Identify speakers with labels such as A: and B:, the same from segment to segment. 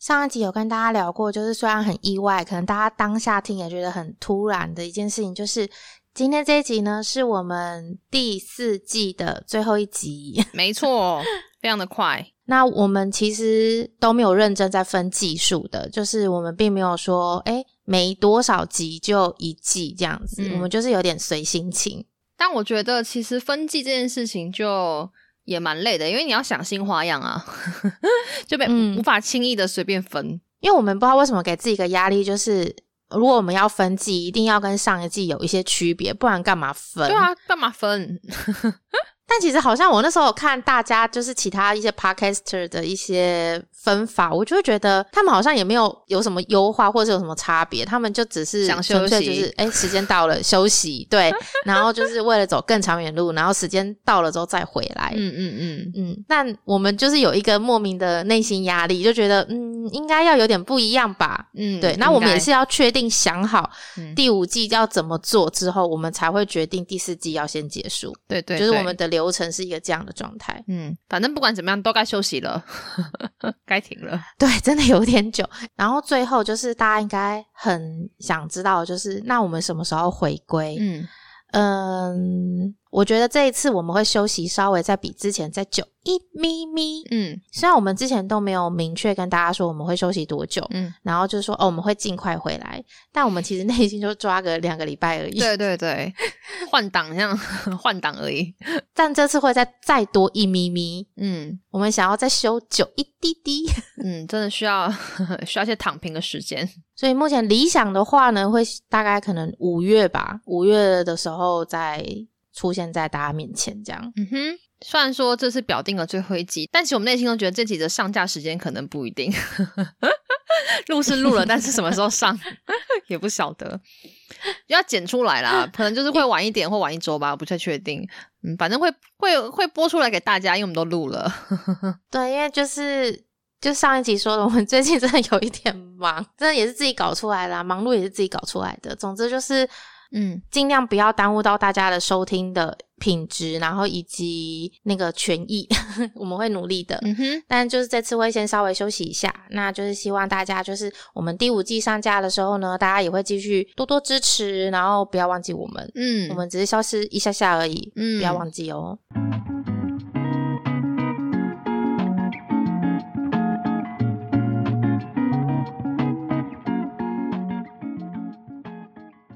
A: 上一集有跟大家聊过，就是虽然很意外，可能大家当下听也觉得很突然的一件事情，就是今天这一集呢，是我们第四季的最后一集。
B: 没错，非常的快。
A: 那我们其实都没有认真在分季数的，就是我们并没有说，哎，没多少集就一季这样子，我们就是有点随心情。
B: 但我觉得，其实分季这件事情就。也蛮累的，因为你要想新花样啊，就被嗯无法轻易的随便分。
A: 因为我们不知道为什么给自己一个压力，就是如果我们要分季，一定要跟上一季有一些区别，不然干嘛分？
B: 对啊，干嘛分？
A: 但其实好像我那时候看大家就是其他一些 podcaster 的一些分法，我就会觉得他们好像也没有有什么优化或者有什么差别，他们就只是
B: 想休息，
A: 就是哎时间到了休息，对，然后就是为了走更长远路，然后时间到了之后再回来，
B: 嗯嗯嗯
A: 嗯。但我们就是有一个莫名的内心压力，就觉得嗯应该要有点不一样吧，嗯，对。那我们也是要确定想好第五季要怎么做之后，我们才会决定第四季要先结束，
B: 对对，
A: 就是我们的流。流程是一个这样的状态，
B: 嗯，反正不管怎么样都该休息了，该停了。
A: 对，真的有点久。然后最后就是大家应该很想知道，就是那我们什么时候回归？嗯嗯。我觉得这一次我们会休息稍微再比之前再久一咪咪，嗯，虽然我们之前都没有明确跟大家说我们会休息多久，嗯，然后就是说哦我们会尽快回来，但我们其实内心就抓个两个礼拜而已，
B: 对对对，换挡这样换挡而已，
A: 但这次会再再多一咪咪，嗯，我们想要再休久一滴滴，
B: 嗯，真的需要 需要一些躺平的时间，
A: 所以目前理想的话呢，会大概可能五月吧，五月的时候再。出现在大家面前，这样。
B: 嗯哼，虽然说这是表定了最后一集，但其实我们内心都觉得这集的上架时间可能不一定。录是录了，但是什么时候上也不晓得。要剪出来啦，可能就是会晚一点或晚一周吧，不太确定。嗯，反正会会会播出来给大家，因为我们都录了。
A: 对，因为就是就上一集说的，我们最近真的有一点忙，真的也是自己搞出来的，忙碌也是自己搞出来的。总之就是。嗯，尽量不要耽误到大家的收听的品质，然后以及那个权益，我们会努力的。嗯哼，但就是这次会先稍微休息一下，那就是希望大家就是我们第五季上架的时候呢，大家也会继续多多支持，然后不要忘记我们。嗯，我们只是消失一下下而已，嗯，不要忘记哦。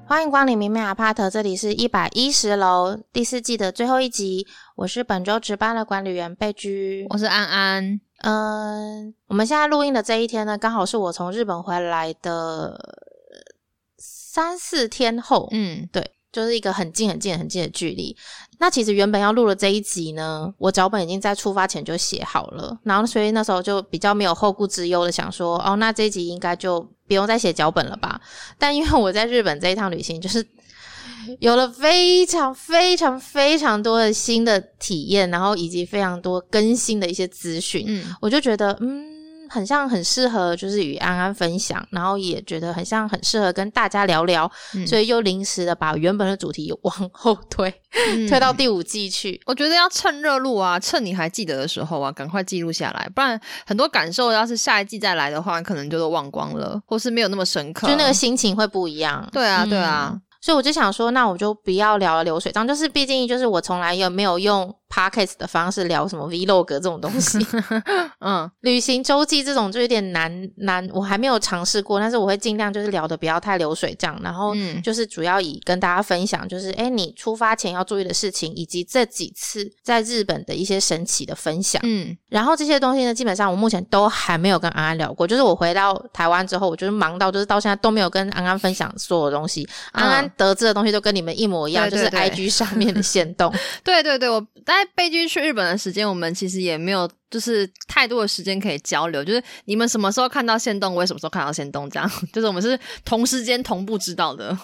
A: 欢迎光临明媚阿帕特，这里是一百一十楼第四季的最后一集。我是本周值班的管理员贝居，
B: 我是安安。
A: 嗯，我们现在录音的这一天呢，刚好是我从日本回来的三四天后。嗯，对。就是一个很近很近很近的距离。那其实原本要录的这一集呢，我脚本已经在出发前就写好了，然后所以那时候就比较没有后顾之忧的想说，哦，那这一集应该就不用再写脚本了吧？但因为我在日本这一趟旅行，就是有了非常非常非常多的新的体验，然后以及非常多更新的一些资讯，嗯，我就觉得，嗯。很像很适合，就是与安安分享，然后也觉得很像很适合跟大家聊聊，所以又临时的把原本的主题往后推，推到第五季去。
B: 我觉得要趁热录啊，趁你还记得的时候啊，赶快记录下来，不然很多感受要是下一季再来的话，可能就都忘光了，或是没有那么深刻，
A: 就那个心情会不一样。
B: 对啊，对啊。
A: 所以我就想说，那我就不要聊流水账，就是毕竟就是我从来也没有用。Podcast 的方式聊什么 Vlog 这种东西，嗯，旅行周记这种就有点难难，我还没有尝试过，但是我会尽量就是聊的不要太流水账，然后就是主要以跟大家分享，就是哎，你出发前要注意的事情，以及这几次在日本的一些神奇的分享，嗯，然后这些东西呢，基本上我目前都还没有跟安安聊过，就是我回到台湾之后，我就是忙到就是到现在都没有跟安安分享所有东西，安安得知的东西都跟你们一模一样，就是 IG 上面的线动，
B: 对对对，我大概。飞机去日本的时间，我们其实也没有就是太多的时间可以交流。就是你们什么时候看到线动，我也什么时候看到线动，这样 就是我们是同时间同步知道的。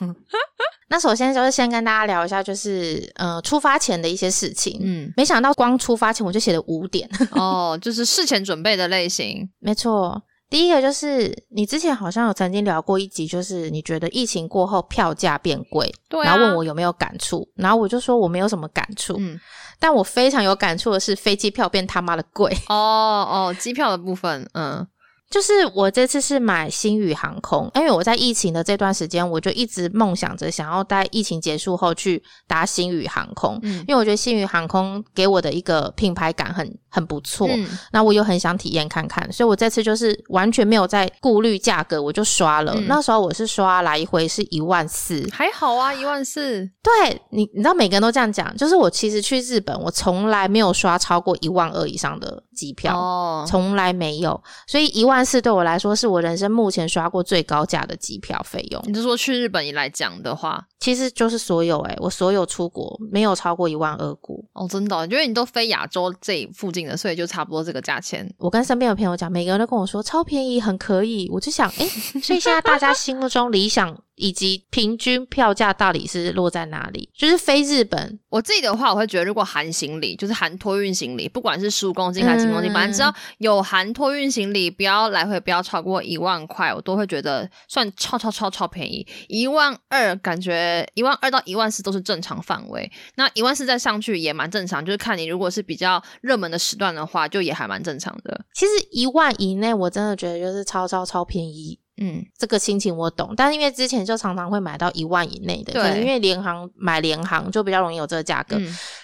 A: 那首先就是先跟大家聊一下，就是呃出发前的一些事情。嗯，没想到光出发前我就写了五点
B: 哦，就是事前准备的类型。
A: 没错。第一个就是你之前好像有曾经聊过一集，就是你觉得疫情过后票价变贵，然后问我有没有感触，然后我就说我没有什么感触，嗯，但我非常有感触的是飞机票变他妈的贵。
B: 哦哦，机票的部分，嗯，
A: 就是我这次是买新宇航空，因为我在疫情的这段时间，我就一直梦想着想要在疫情结束后去搭新宇航空，嗯，因为我觉得新宇航空给我的一个品牌感很很不错，那我又很想体验看看，所以我这次就是完全没有在顾虑价格，我就刷了。那时候我是刷来回是一万四，
B: 还好啊，一万四。
A: 对你，你知道每个人都这样讲，就是我其实去日本，我从来没有刷超过一万二以上的机票，哦，从来没有，所以一万。但是对我来说，是我人生目前刷过最高价的机票费用。
B: 你就说去日本来讲的话，
A: 其实就是所有哎，我所有出国没有超过一万二过
B: 哦，真的，因为你都飞亚洲这附近的，所以就差不多这个价钱。
A: 我跟身边的朋友讲，每个人都跟我说超便宜，很可以。我就想，哎，所以现在大家心目中理想。以及平均票价到底是落在哪里？就是飞日本，
B: 我自己的话，我会觉得如果含行李，就是含托运行李，不管是十五公斤还是几公斤，反正只要有含托运行李，不要来回不要超过一万块，我都会觉得算超超超超便宜。一万二，感觉一万二到一万四都是正常范围，那一万四再上去也蛮正常，就是看你如果是比较热门的时段的话，就也还蛮正常的。
A: 其实一万以内，我真的觉得就是超超超便宜。嗯，这个心情我懂，但是因为之前就常常会买到一万以内的，对，因为联航买联航就比较容易有这个价格。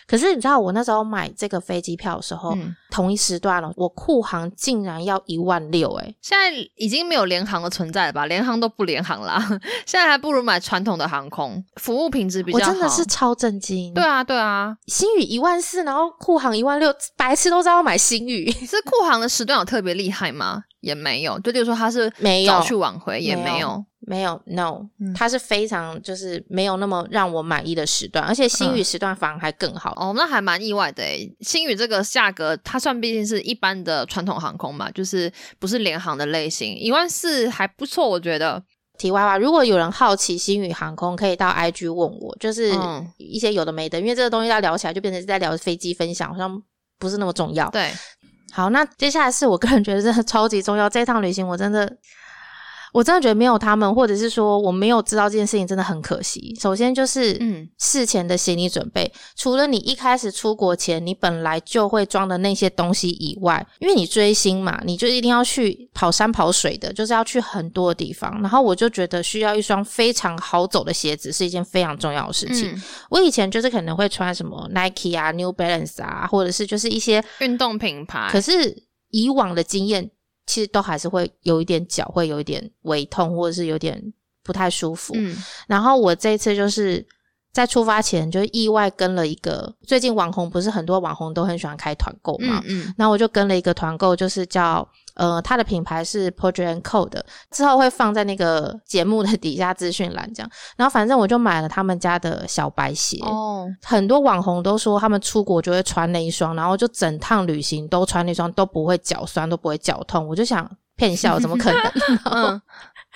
A: 可是你知道我那时候买这个飞机票的时候，同一时段了，我库航竟然要一万六，哎，
B: 现在已经没有联航的存在了吧？联航都不联航啦，现在还不如买传统的航空，服务品质比较
A: 好。我真的是超震惊。
B: 对啊，对啊，
A: 新宇一万四，然后库航一万六，白痴都知道买新宇。
B: 是库航的时段有特别厉害吗？也没有，就例如说他是
A: 没有
B: 去挽回，也没有。
A: 没有，no，它是非常就是没有那么让我满意的时段，而且新宇时段反而还更好
B: 哦，那还蛮意外的诶。新宇这个价格，它算毕竟是一般的传统航空嘛，就是不是联航的类型，一万四还不错，我觉得。
A: 题外话，如果有人好奇新宇航空，可以到 IG 问我，就是一些有的没的，因为这个东西要聊起来就变成是在聊飞机分享，好像不是那么重要。
B: 对，
A: 好，那接下来是我个人觉得真的超级重要，这趟旅行我真的。我真的觉得没有他们，或者是说我没有知道这件事情，真的很可惜。首先就是，嗯，事前的心理准备，除了你一开始出国前你本来就会装的那些东西以外，因为你追星嘛，你就一定要去跑山跑水的，就是要去很多地方。然后我就觉得需要一双非常好走的鞋子是一件非常重要的事情。我以前就是可能会穿什么 Nike 啊、New Balance 啊，或者是就是一些
B: 运动品牌。
A: 可是以往的经验。其实都还是会有一点脚会有一点微痛，或者是有点不太舒服。嗯，然后我这次就是在出发前就意外跟了一个，最近网红不是很多网红都很喜欢开团购嘛，嗯嗯，那我就跟了一个团购，就是叫。呃，它的品牌是 p o r t r a i t Co 的，之后会放在那个节目的底下资讯栏这样。然后反正我就买了他们家的小白鞋。哦，很多网红都说他们出国就会穿那一双，然后就整趟旅行都穿那双，都不会脚酸，都不会脚痛。我就想骗笑，怎么可能？嗯，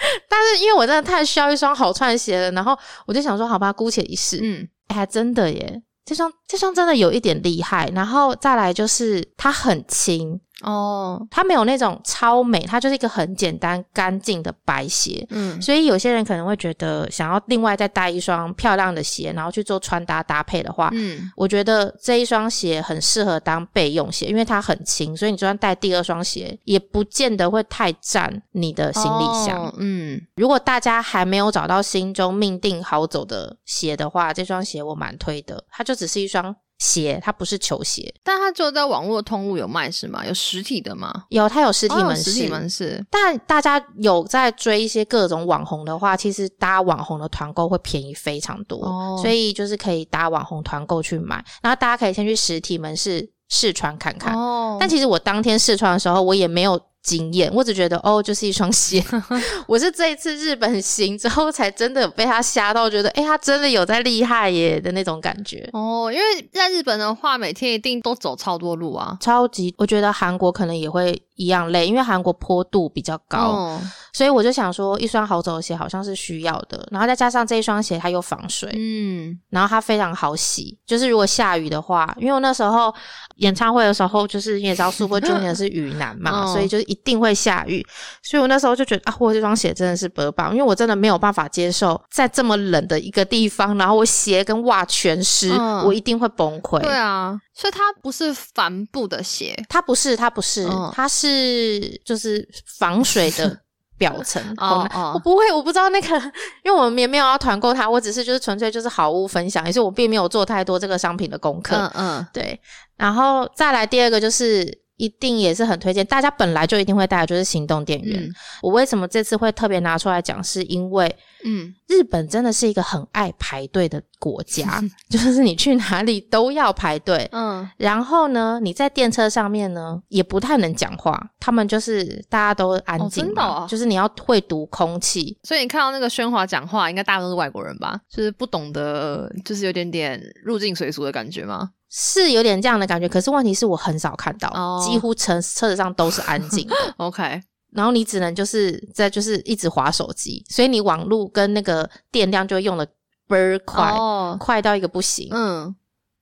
A: 但是因为我真的太需要一双好穿鞋了，然后我就想说，好吧，姑且一试。嗯，还真的耶，这双这双真的有一点厉害。然后再来就是它很轻。哦，它没有那种超美，它就是一个很简单干净的白鞋。嗯，所以有些人可能会觉得想要另外再带一双漂亮的鞋，然后去做穿搭搭配的话，嗯，我觉得这一双鞋很适合当备用鞋，因为它很轻，所以你就算带第二双鞋，也不见得会太占你的行李箱。嗯，如果大家还没有找到心中命定好走的鞋的话，这双鞋我蛮推的，它就只是一双。鞋，它不是球鞋，
B: 但它就在网络通路有卖是吗？有实体的吗？
A: 有，它有实体门市。
B: 实体门市。
A: 但大家有在追一些各种网红的话，其实搭网红的团购会便宜非常多，所以就是可以搭网红团购去买。然后大家可以先去实体门市试穿看看。哦。但其实我当天试穿的时候，我也没有。惊艳，我只觉得哦，就是一双鞋。我是这一次日本行之后，才真的被他吓到，觉得哎，他真的有在厉害耶的那种感觉。
B: 哦，因为在日本的话，每天一定都走超多路啊，
A: 超级。我觉得韩国可能也会一样累，因为韩国坡度比较高，所以我就想说，一双好走的鞋好像是需要的。然后再加上这一双鞋，它又防水，嗯，然后它非常好洗，就是如果下雨的话，因为我那时候演唱会的时候，就是你也知道，Super Junior 是雨男嘛，所以就。一定会下雨，所以我那时候就觉得啊，我这双鞋真的是不棒，因为我真的没有办法接受在这么冷的一个地方，然后我鞋跟袜全湿，我一定会崩溃。
B: 对啊，所以它不是帆布的鞋，
A: 它不是，它不是，它是就是防水的。表层哦哦，我不会，我不知道那个，因为我们也没有要团购它，我只是就是纯粹就是好物分享，也是我并没有做太多这个商品的功课。嗯嗯，对，然后再来第二个就是。一定也是很推荐，大家本来就一定会带的就是行动电源。我为什么这次会特别拿出来讲？是因为，嗯，日本真的是一个很爱排队的国家，就是你去哪里都要排队。嗯，然后呢，你在电车上面呢也不太能讲话，他们就是大家都安静，真的，就是你要会读空气。
B: 所以你看到那个喧哗讲话，应该大多都是外国人吧？就是不懂得，就是有点点入境随俗的感觉吗？
A: 是有点这样的感觉，可是问题是我很少看到，几乎车车子上都是安静的。
B: OK，
A: 然后你只能就是在就是一直划手机，所以你网络跟那个电量就会用的倍儿快，快到一个不行。嗯，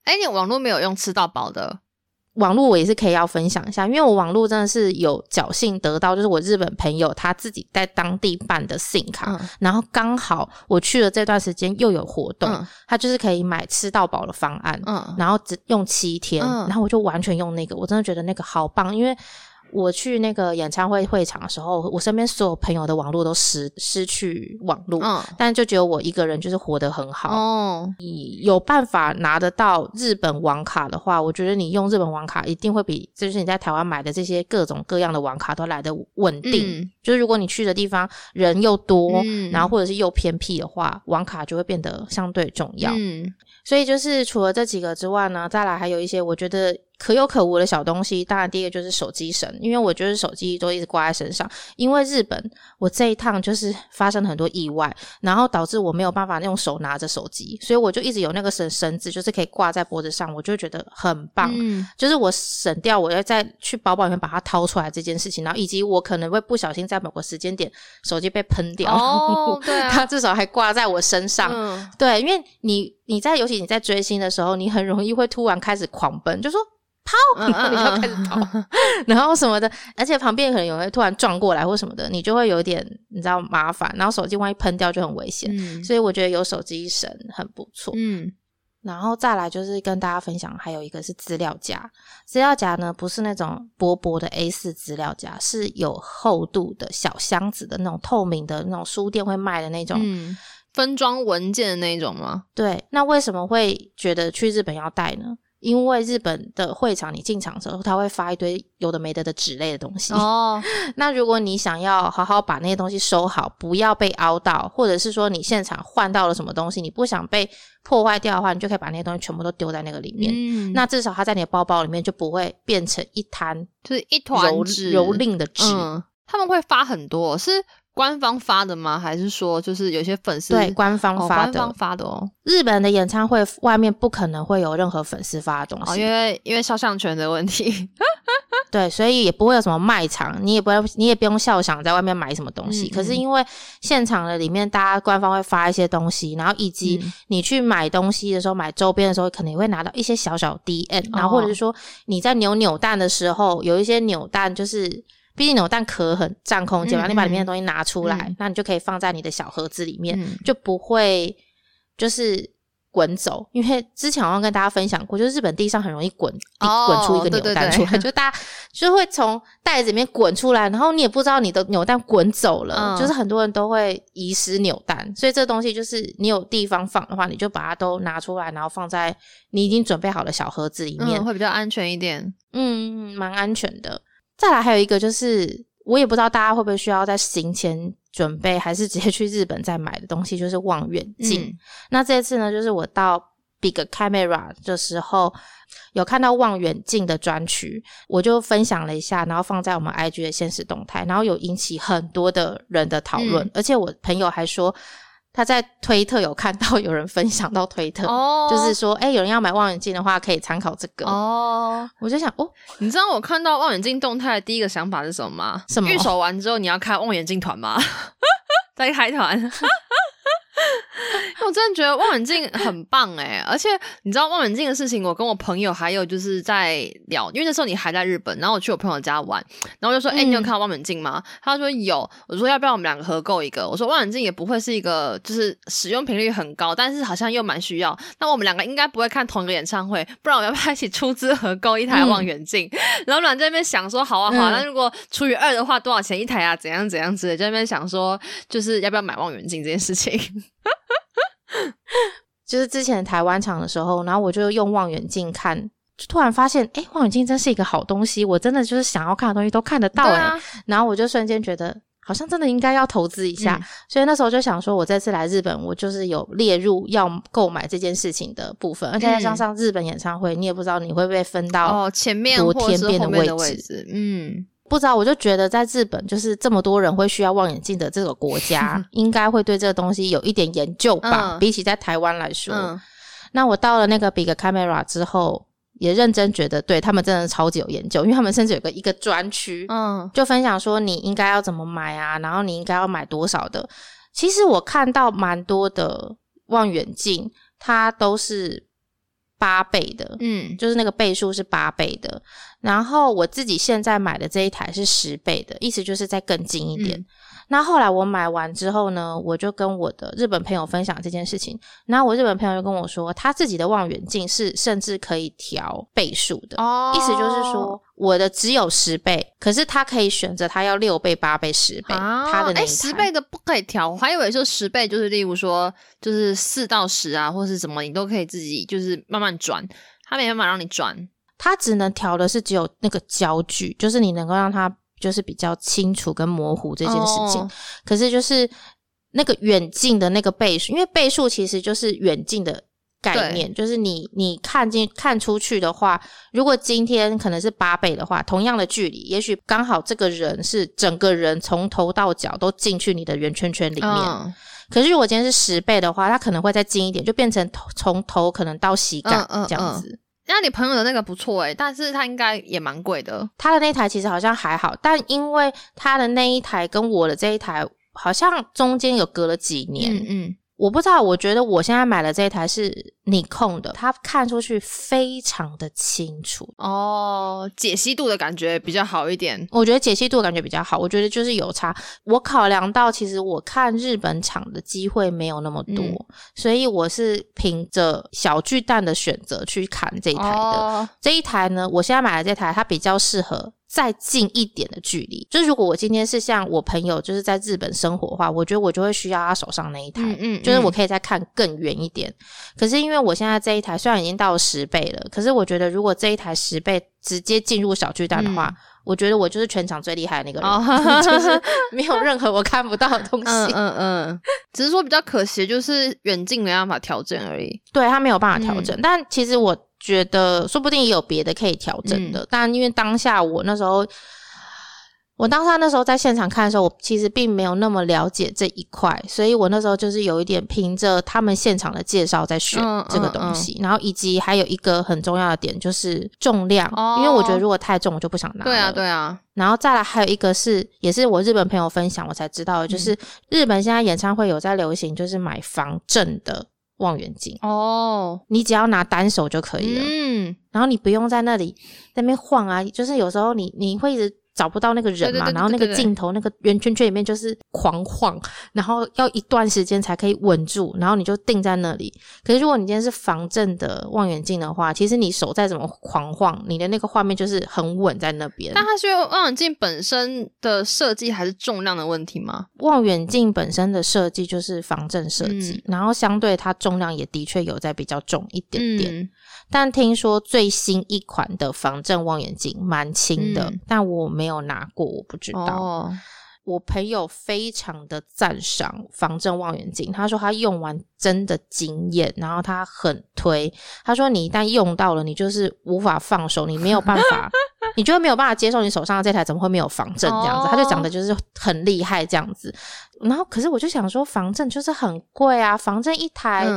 B: 哎，你网络没有用吃到饱的？
A: 网络我也是可以要分享一下，因为我网络真的是有侥幸得到，就是我日本朋友他自己在当地办的 SIM 卡，然后刚好我去了这段时间又有活动，他就是可以买吃到饱的方案，然后只用七天，然后我就完全用那个，我真的觉得那个好棒，因为。我去那个演唱会会场的时候，我身边所有朋友的网络都失失去网络，嗯，但就只有我一个人就是活得很好。哦，你有办法拿得到日本网卡的话，我觉得你用日本网卡一定会比就是你在台湾买的这些各种各样的网卡都来的稳定。就是如果你去的地方人又多，然后或者是又偏僻的话，网卡就会变得相对重要。嗯，所以就是除了这几个之外呢，再来还有一些我觉得。可有可无的小东西，当然第一个就是手机绳，因为我就是手机都一直挂在身上。因为日本，我这一趟就是发生了很多意外，然后导致我没有办法用手拿着手机，所以我就一直有那个绳绳子，就是可以挂在脖子上，我就觉得很棒。嗯，就是我省掉我要再去包包里面把它掏出来这件事情，然后以及我可能会不小心在某个时间点手机被喷掉，
B: 哦，对，
A: 它至少还挂在我身上。对，因为你你在尤其你在追星的时候，你很容易会突然开始狂奔，就说。跑，然后 你就开始跑，然后什么的，而且旁边可能有人突然撞过来或什么的，你就会有点你知道麻烦，然后手机万一喷掉就很危险，所以我觉得有手机绳很不错。嗯，然后再来就是跟大家分享，还有一个是资料夹，资料夹呢不是那种薄薄的 A 四资料夹，是有厚度的小箱子的那种透明的那种书店会卖的那种
B: 分装文件的那种吗？
A: 对，那为什么会觉得去日本要带呢？因为日本的会场，你进场的时候，他会发一堆有的没的的纸类的东西。哦，那如果你想要好好把那些东西收好，不要被凹到，或者是说你现场换到了什么东西，你不想被破坏掉的话，你就可以把那些东西全部都丢在那个里面。嗯，那至少它在你的包包里面就不会变成一滩，
B: 就是一团
A: 纸蹂躏的纸。
B: 他们会发很多是。官方发的吗？还是说就是有些粉丝
A: 对官方发
B: 的？官方发的哦。
A: 日本的演唱会外面不可能会有任何粉丝发的东西，
B: 因为因为肖像权的问题。
A: 对，所以也不会有什么卖场，你也不要，你也不用笑想在外面买什么东西。可是因为现场的里面，大家官方会发一些东西，然后以及你去买东西的时候，买周边的时候，可能会拿到一些小小 D N，然后或者是说你在扭扭蛋的时候，有一些扭蛋就是。毕竟扭蛋壳很占空间嘛，你把里面的东西拿出来，那你就可以放在你的小盒子里面，就不会就是滚走。因为之前好像跟大家分享过，就是日本地上很容易滚，滚出一个扭蛋出来，就大家就会从袋子里面滚出来，然后你也不知道你的扭蛋滚走了，就是很多人都会遗失扭蛋。所以这东西就是你有地方放的话，你就把它都拿出来，然后放在你已经准备好的小盒子里面，
B: 会比较安全一点。
A: 嗯，蛮安全的。再来还有一个就是，我也不知道大家会不会需要在行前准备，还是直接去日本再买的东西，就是望远镜。那这次呢，就是我到 Big Camera 的时候，有看到望远镜的专区，我就分享了一下，然后放在我们 IG 的现实动态，然后有引起很多的人的讨论，而且我朋友还说。他在推特有看到 有人分享到推特，就是说，哎，有人要买望远镜的话，可以参考这个。哦，我就想，哦，
B: 你知道我看到望远镜动态的第一个想法是什么吗？
A: 什么？
B: 预售完之后你要开望远镜团吗？在开团，我真的觉得望远镜很棒哎，而且你知道望远镜的事情，我跟我朋友还有就是在聊，因为那时候你还在日本，然后我去我朋友家玩，然后就说：“哎，你有看到望远镜吗？”他说有，我说要不要我们两个合购一个？我说望远镜也不会是一个就是使用频率很高，但是好像又蛮需要。那我们两个应该不会看同一个演唱会，不然我们要不要一起出资合购一台望远镜？然后阮在那边想说：“好啊好啊，那如果除以二的话，多少钱一台啊？怎样怎样之类，在那边想说，就是要不要买望远镜这件事情。”
A: 就是之前台湾场的时候，然后我就用望远镜看，就突然发现，哎，望远镜真是一个好东西，我真的就是想要看的东西都看得到哎。然后我就瞬间觉得，好像真的应该要投资一下。所以那时候就想说，我这次来日本，我就是有列入要购买这件事情的部分。而且再加上日本演唱会，你也不知道你会被分到
B: 哦前面或天边的位置，嗯。
A: 不知道，我就觉得在日本，就是这么多人会需要望远镜的这个国家，应该会对这个东西有一点研究吧。比起在台湾来说，那我到了那个 Big Camera 之后，也认真觉得，对他们真的超级有研究，因为他们甚至有个一个专区，嗯，就分享说你应该要怎么买啊，然后你应该要买多少的。其实我看到蛮多的望远镜，它都是。八倍的，嗯，就是那个倍数是八倍的。然后我自己现在买的这一台是十倍的，意思就是再更近一点。那后来我买完之后呢，我就跟我的日本朋友分享这件事情。然后我日本朋友就跟我说，他自己的望远镜是甚至可以调倍数的，意思就是说我的只有十倍，可是他可以选择他要六倍、八倍、十倍。他的那
B: 十倍的不可以调，我还以为说十倍就是例如说就是四到十啊，或是什么，你都可以自己就是慢慢转，他没办法让你转，
A: 他只能调的是只有那个焦距，就是你能够让它。就是比较清楚跟模糊这件事情，可是就是那个远近的那个倍数，因为倍数其实就是远近的概念，就是你你看进看出去的话，如果今天可能是八倍的话，同样的距离，也许刚好这个人是整个人从头到脚都进去你的圆圈圈里面，可是如果今天是十倍的话，它可能会再近一点，就变成从头可能到膝盖这样子。
B: 那你朋友的那个不错哎，但是他应该也蛮贵的。
A: 他的那台其实好像还好，但因为他的那一台跟我的这一台好像中间有隔了几年，嗯嗯。我不知道，我觉得我现在买的这一台是你控的，它看出去非常的清楚
B: 哦，解析度的感觉比较好一点。
A: 我觉得解析度感觉比较好，我觉得就是有差。我考量到其实我看日本厂的机会没有那么多，所以我是凭着小巨蛋的选择去砍这一台的。这一台呢，我现在买的这台它比较适合。再近一点的距离，就是如果我今天是像我朋友，就是在日本生活的话，我觉得我就会需要他手上那一台，嗯，就是我可以再看更远一点。可是因为我现在这一台虽然已经到十倍了，可是我觉得如果这一台十倍直接进入小巨蛋的话，我觉得我就是全场最厉害的那个人，就是没有任何我看不到的东西。嗯嗯
B: 嗯，只是说比较可惜，就是远近没办法调整而已。
A: 对他没有办法调整，但其实我。觉得说不定也有别的可以调整的，但因为当下我那时候，我当下那时候在现场看的时候，我其实并没有那么了解这一块，所以我那时候就是有一点凭着他们现场的介绍在选这个东西，然后以及还有一个很重要的点就是重量，因为我觉得如果太重我就不想拿。
B: 对啊，对啊。
A: 然后再来还有一个是，也是我日本朋友分享我才知道的，就是日本现在演唱会有在流行，就是买防震的。望远镜哦，你只要拿单手就可以了。嗯，然后你不用在那里在那边晃啊，就是有时候你你会一直。找不到那个人嘛，然后那个镜头那个圆圈圈里面就是狂晃，然后要一段时间才可以稳住，然后你就定在那里。可是如果你今天是防震的望远镜的话，其实你手再怎么狂晃，你的那个画面就是很稳在那边。
B: 那它是望远镜本身的设计还是重量的问题吗？
A: 望远镜本身的设计就是防震设计，然后相对它重量也的确有在比较重一点点。但听说最新一款的防震望远镜蛮轻的，但我没有拿过，我不知道。我朋友非常的赞赏防震望远镜，他说他用完真的惊艳，然后他很推。他说你一旦用到了，你就是无法放手，你没有办法，你就会没有办法接受你手上的这台怎么会没有防震这样子。他就讲的就是很厉害这样子。然后可是我就想说，防震就是很贵啊，防震一台。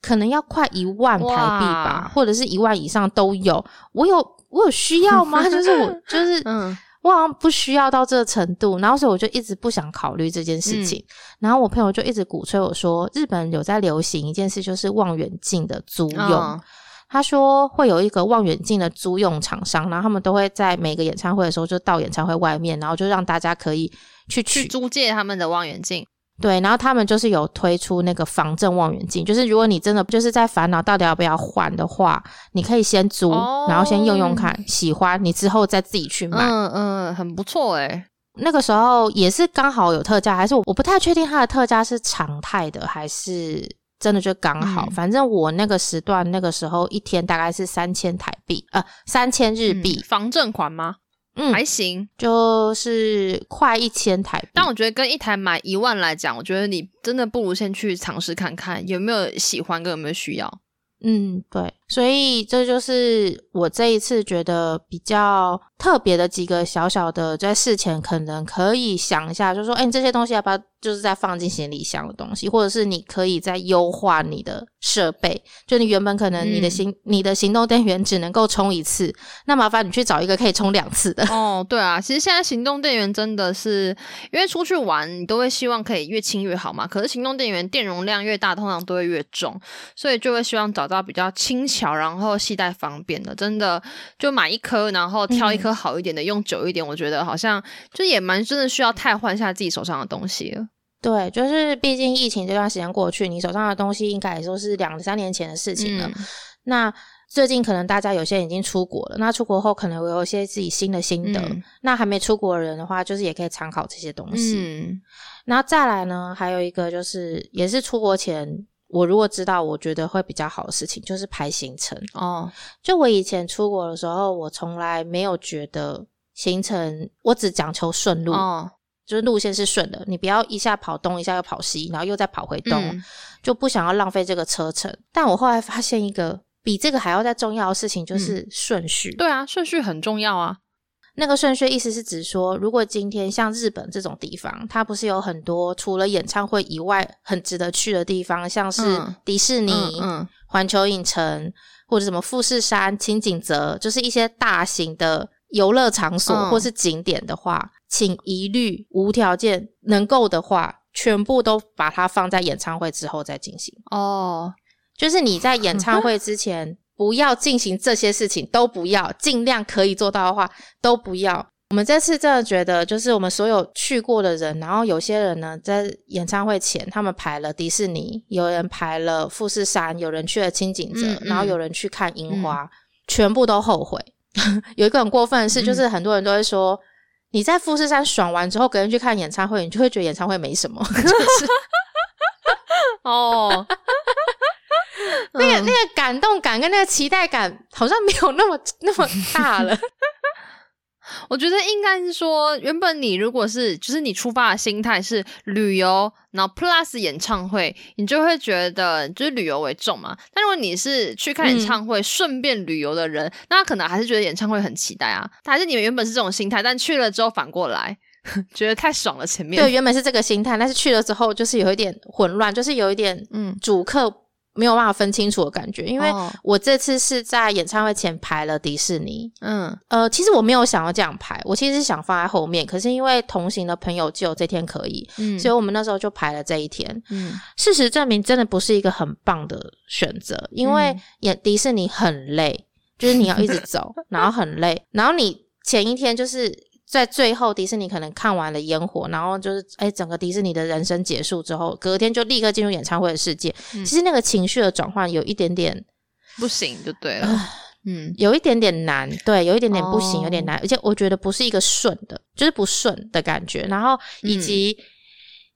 A: 可能要快一万台币吧，或者是一万以上都有。我有我有需要吗？就是我就是，嗯，我好像不需要到这个程度，然后所以我就一直不想考虑这件事情。然后我朋友就一直鼓吹我说，日本有在流行一件事，就是望远镜的租用。他说会有一个望远镜的租用厂商，然后他们都会在每个演唱会的时候就到演唱会外面，然后就让大家可以去
B: 去租借他们的望远镜。
A: 对，然后他们就是有推出那个防震望远镜，就是如果你真的就是在烦恼到底要不要换的话，你可以先租，然后先用用看，喜欢你之后再自己去买。
B: 嗯嗯，很不错诶。
A: 那个时候也是刚好有特价，还是我不太确定它的特价是常态的还是。真的就刚好，反正我那个时段那个时候一天大概是三千台币，呃，三千日币。
B: 防震款吗？嗯，还行，
A: 就是快一千台币。
B: 但我觉得跟一台买一万来讲，我觉得你真的不如先去尝试看看有没有喜欢跟有没有需要。
A: 嗯，对，所以这就是我这一次觉得比较特别的几个小小的，在事前可能可以想一下，就说，哎，这些东西要不要？就是再放进行李箱的东西，或者是你可以再优化你的设备。就你原本可能你的行你的行动电源只能够充一次，那麻烦你去找一个可以充两次的。
B: 哦，对啊，其实现在行动电源真的是，因为出去玩你都会希望可以越轻越好嘛。可是行动电源电容量越大，通常都会越重，所以就会希望找到比较轻巧，然后携带方便的。真的就买一颗，然后挑一颗好一点的，用久一点。我觉得好像就也蛮真的需要太换一下自己手上的东西了。
A: 对，就是毕竟疫情这段时间过去，你手上的东西应该也都是两三年前的事情了。那最近可能大家有些已经出国了，那出国后可能会有一些自己新的心得。那还没出国的人的话，就是也可以参考这些东西。嗯，然后再来呢，还有一个就是，也是出国前，我如果知道，我觉得会比较好的事情，就是排行程。哦，就我以前出国的时候，我从来没有觉得行程，我只讲求顺路。哦。就是路线是顺的，你不要一下跑东，一下又跑西，然后又再跑回东，就不想要浪费这个车程。但我后来发现一个比这个还要再重要的事情，就是顺序。
B: 对啊，顺序很重要啊。
A: 那个顺序意思是指说，如果今天像日本这种地方，它不是有很多除了演唱会以外很值得去的地方，像是迪士尼、环球影城或者什么富士山、青井泽，就是一些大型的游乐场所或是景点的话。请一律无条件能够的话，全部都把它放在演唱会之后再进行哦。就是你在演唱会之前不要进行这些事情，都不要，尽量可以做到的话都不要。我们这次真的觉得，就是我们所有去过的人，然后有些人呢在演唱会前他们排了迪士尼，有人排了富士山，有人去了清景泽，然后有人去看樱花，全部都后悔。有一个很过分的事，就是很多人都会说。你在富士山爽完之后，隔天去看演唱会，你就会觉得演唱会没什么。哦，那个那个感动感跟那个期待感，好像没有那么那么大了。
B: 我觉得应该是说，原本你如果是就是你出发的心态是旅游，然后 plus 演唱会，你就会觉得就是旅游为重嘛。但如果你是去看演唱会顺便旅游的人，那可能还是觉得演唱会很期待啊。还是你们原本是这种心态，但去了之后反过来 觉得太爽了。前面
A: 对原本是这个心态，但是去了之后就是有一点混乱，就是有一点嗯主客。没有办法分清楚的感觉，因为我这次是在演唱会前排了迪士尼。嗯，呃，其实我没有想要这样排，我其实是想放在后面，可是因为同行的朋友只有这天可以，嗯，所以我们那时候就排了这一天。嗯，事实证明真的不是一个很棒的选择，因为演迪士尼很累，就是你要一直走，然后很累，然后你前一天就是。在最后，迪士尼可能看完了烟火，然后就是哎，整个迪士尼的人生结束之后，隔天就立刻进入演唱会的世界。其实那个情绪的转换有一点点
B: 不行，就对了。
A: 嗯，有一点点难，对，有一点点不行，有点难，而且我觉得不是一个顺的，就是不顺的感觉。然后以及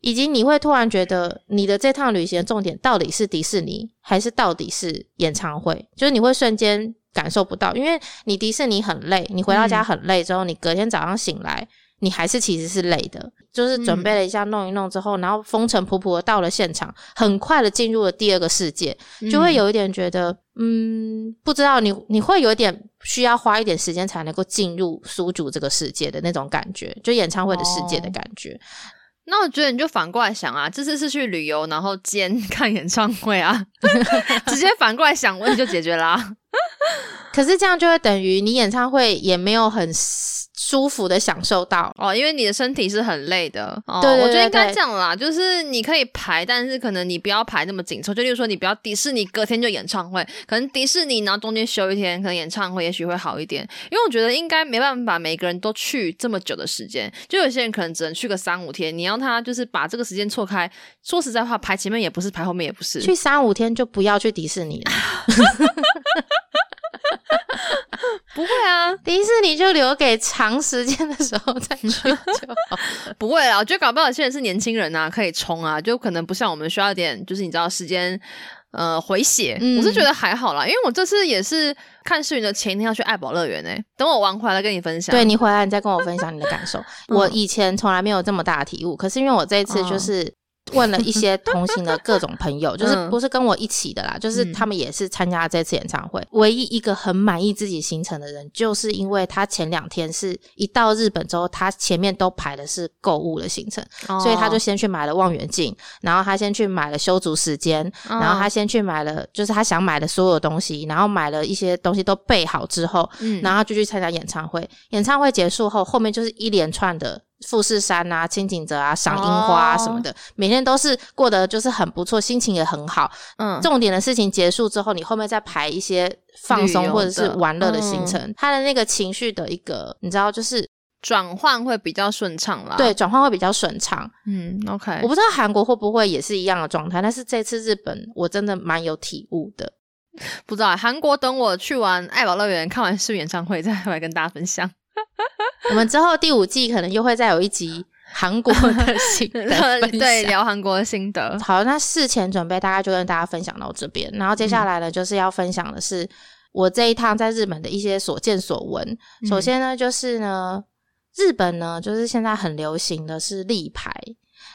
A: 以及你会突然觉得你的这趟旅行的重点到底是迪士尼，还是到底是演唱会？就是你会瞬间。感受不到，因为你迪士尼很累，你回到家很累之后，你隔天早上醒来，你还是其实是累的。就是准备了一下，弄一弄之后，然后风尘仆仆的到了现场，很快的进入了第二个世界，就会有一点觉得，嗯，不知道你你会有一点需要花一点时间才能够进入苏主这个世界的那种感觉，就演唱会的世界的感觉。
B: 那我觉得你就反过来想啊，这次是去旅游，然后兼 看演唱会啊，直接反过来想，问题就解决啦。
A: 可是这样就会等于你演唱会也没有很舒服的享受到
B: 哦，因为你的身体是很累的。
A: 对，
B: 我觉得应该这样啦，就是你可以排，但是可能你不要排那么紧凑。就例如说，你不要迪士尼隔天就演唱会，可能迪士尼然后中间休一天，可能演唱会也许会好一点。因为我觉得应该没办法每个人都去这么久的时间，就有些人可能只能去个三五天。你要他就是把这个时间错开，说实在话，排前面也不是，排后面也不是。
A: 去三五天就不要去迪士尼了。
B: 不会啊，
A: 迪士尼就留给长时间的时候再去就好。
B: 不会啊，我觉得搞不好有些人是年轻人啊，可以冲啊，就可能不像我们需要一点，就是你知道时间呃回血。我是觉得还好啦，因为我这次也是看视频的前一天要去爱宝乐园诶，等我玩回来跟你分享。
A: 对你回来你再跟我分享你的感受。我以前从来没有这么大的体悟，可是因为我这一次就是。问了一些同行的各种朋友，就是不是跟我一起的啦，就是他们也是参加这次演唱会。唯一一个很满意自己行程的人，就是因为他前两天是一到日本之后，他前面都排的是购物的行程，所以他就先去买了望远镜，然后他先去买了修足时间，然后他先去买了就是他想买的所有东西，然后买了一些东西都备好之后，然后就去参加演唱会。演唱会结束后，后面就是一连串的。富士山啊，清景泽啊，赏樱花啊什么的，每天都是过得就是很不错，心情也很好。嗯，重点的事情结束之后，你后面再排一些放松或者是玩乐的行程，他的那个情绪的一个，你知道，就是
B: 转换会比较顺畅啦。
A: 对，转换会比较顺畅。
B: 嗯，OK，
A: 我不知道韩国会不会也是一样的状态，但是这次日本我真的蛮有体悟的。
B: 不知道韩国等我去完爱宝乐园看完世演唱会再来跟大家分享。
A: 我们之后第五季可能又会再有一集韩国的心得，
B: 对，聊韩国的心得。
A: 好，那事前准备大概就跟大家分享到这边，然后接下来呢，就是要分享的是我这一趟在日本的一些所见所闻。首先呢，就是呢，日本呢，就是现在很流行的是立牌，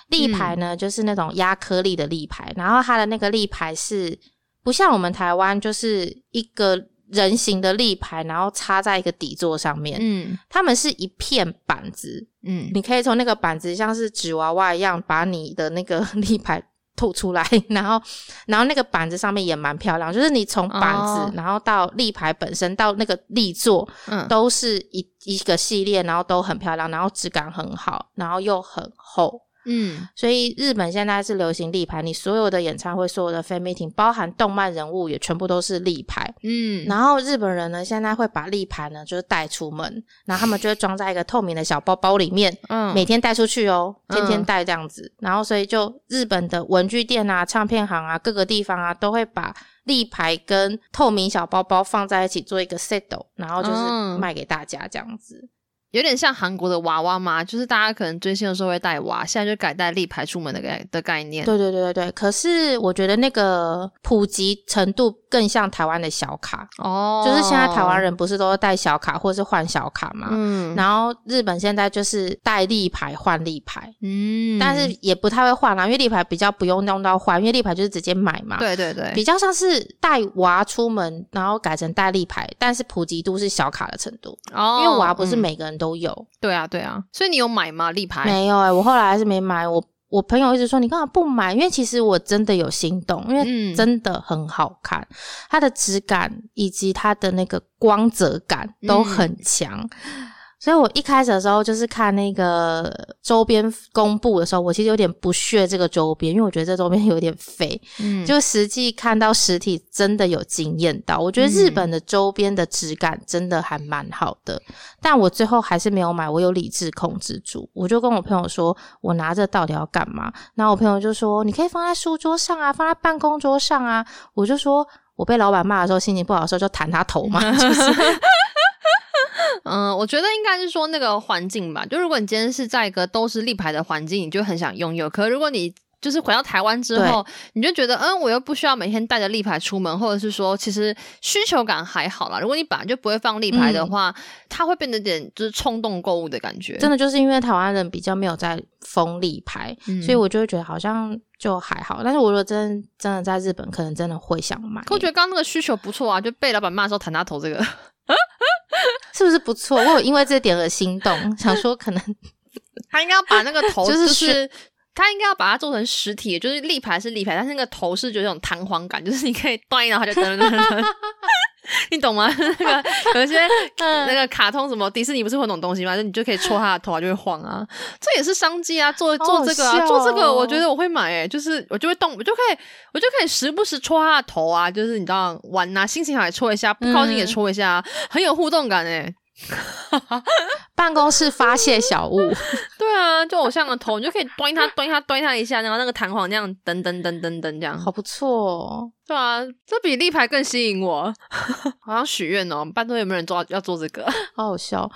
A: 立牌呢就是那种压颗粒的立牌，然后它的那个立牌是不像我们台湾就是一个。人形的立牌，然后插在一个底座上面。嗯，他们是一片板子。嗯，你可以从那个板子像是纸娃娃一样，把你的那个立牌吐出来，然后，然后那个板子上面也蛮漂亮。就是你从板子，然后到立牌本身，到那个立座，嗯，都是一一个系列，然后都很漂亮，然后质感很好，然后又很厚。嗯，所以日本现在是流行立牌，你所有的演唱会、所有的 fan meeting，包含动漫人物也全部都是立牌。嗯，然后日本人呢，现在会把立牌呢，就是带出门，然后他们就会装在一个透明的小包包里面，嗯，每天带出去哦，天天带这样子。然后所以就日本的文具店啊、唱片行啊、各个地方啊，都会把立牌跟透明小包包放在一起做一个 set，然后就是卖给大家这样子。
B: 有点像韩国的娃娃嘛，就是大家可能追星的时候会带娃，现在就改带立牌出门的概的概念。
A: 对对对对对。可是我觉得那个普及程度更像台湾的小卡哦，就是现在台湾人不是都带小卡或是换小卡嘛？嗯。然后日本现在就是带立牌换立牌，嗯，但是也不太会换啦，因为立牌比较不用用到换，因为立牌就是直接买嘛。
B: 对对对。
A: 比较像是带娃出门，然后改成带立牌，但是普及度是小卡的程度哦，因为娃不是每个人。都有，
B: 对啊，对啊，所以你有买吗？立牌
A: 没有哎，我后来还是没买。我我朋友一直说你干嘛不买？因为其实我真的有心动，因为真的很好看，它的质感以及它的那个光泽感都很强。所以我一开始的时候就是看那个周边公布的时候，我其实有点不屑这个周边，因为我觉得这周边有点废。嗯，就实际看到实体，真的有惊艳到。我觉得日本的周边的质感真的还蛮好的，但我最后还是没有买。我有理智控制住，我就跟我朋友说，我拿着到底要干嘛？然后我朋友就说，你可以放在书桌上啊，放在办公桌上啊。我就说我被老板骂的时候，心情不好的时候，就弹他头嘛，就是。
B: 嗯，我觉得应该是说那个环境吧。就如果你今天是在一个都是立牌的环境，你就很想拥有。可如果你就是回到台湾之后，你就觉得，嗯，我又不需要每天带着立牌出门，或者是说，其实需求感还好啦。如果你本来就不会放立牌的话，它会变得点就是冲动购物的感觉。
A: 真的就是因为台湾人比较没有在封立牌，所以我就会觉得好像就还好。但是我如果真真的在日本，可能真的会想买。
B: 我觉得刚刚那个需求不错啊，就被老板骂的时候弹他头这个。
A: 是不是不错？我有因为这点而心动，想说可能
B: 他应该要把那个头，就是他应该要把它做成实体，就是立牌是立牌，但是那个头是就那种弹簧感，就是你可以端一然后就噔噔噔。你懂吗？那个 有一些那个卡通什么迪士尼不是会懂东西吗？就你就可以戳他的头，啊就会晃啊。这也是商机啊！做做这个啊，做这个，我觉得我会买诶。就是我就会动，我就可以，我就可以时不时戳他的头啊。就是你知道玩啊，心情好也戳一下，不高兴也戳一下，很有互动感诶。
A: 办公室发泄小物，
B: 对啊，就偶像的头，你就可以端他端他端他一下，然后那个弹簧那样噔噔噔噔噔这样，
A: 好不错，
B: 对啊，这比立牌更吸引我，好像许愿哦，拜托有没有人做要做这个，
A: 好好笑。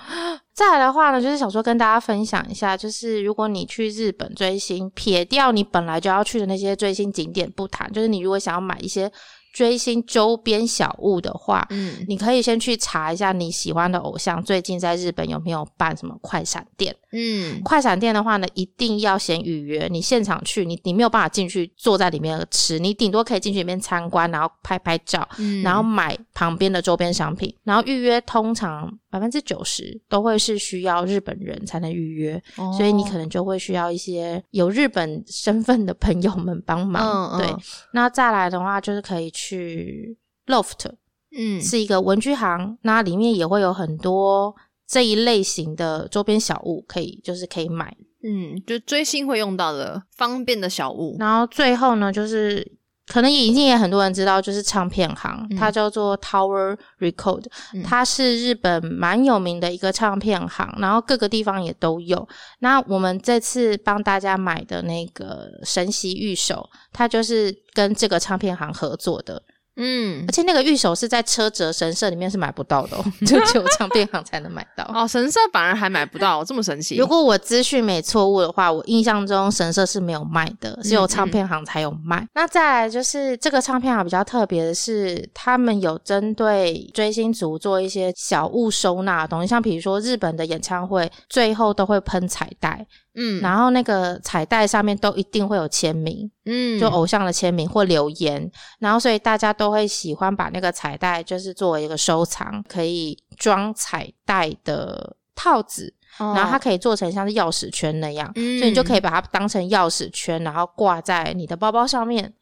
A: 再来的话呢，就是想说跟大家分享一下，就是如果你去日本追星，撇掉你本来就要去的那些追星景点不谈，就是你如果想要买一些。追星周边小物的话，嗯，你可以先去查一下你喜欢的偶像最近在日本有没有办什么快闪店。嗯，快闪店的话呢，一定要先预约。你现场去，你你没有办法进去坐在里面吃，你顶多可以进去里面参观，然后拍拍照，然后买旁边的周边商品。然后预约通常百分之九十都会是需要日本人才能预约，所以你可能就会需要一些有日本身份的朋友们帮忙。对，那再来的话就是可以去 Loft，嗯，是一个文具行，那里面也会有很多。这一类型的周边小物可以，就是可以买，
B: 嗯，就追星会用到的方便的小物。
A: 然后最后呢，就是可能已经也很多人知道，就是唱片行，它叫做 Tower Record，它是日本蛮有名的一个唱片行，然后各个地方也都有。那我们这次帮大家买的那个神奇玉手，它就是跟这个唱片行合作的。嗯，而且那个玉手是在车辙神社里面是买不到的，就只有唱片行才能买到。
B: 哦，神社反而还买不到，这么神奇。
A: 如果我资讯没错误的话，我印象中神社是没有卖的，只有唱片行才有卖。那再来就是这个唱片行比较特别的是，他们有针对追星族做一些小物收纳的东西，像比如说日本的演唱会最后都会喷彩带。嗯，然后那个彩带上面都一定会有签名，嗯，就偶像的签名或留言，然后所以大家都会喜欢把那个彩带就是作为一个收藏，可以装彩带的套子，然后它可以做成像是钥匙圈那样，所以你就可以把它当成钥匙圈，然后挂在你的包包上面。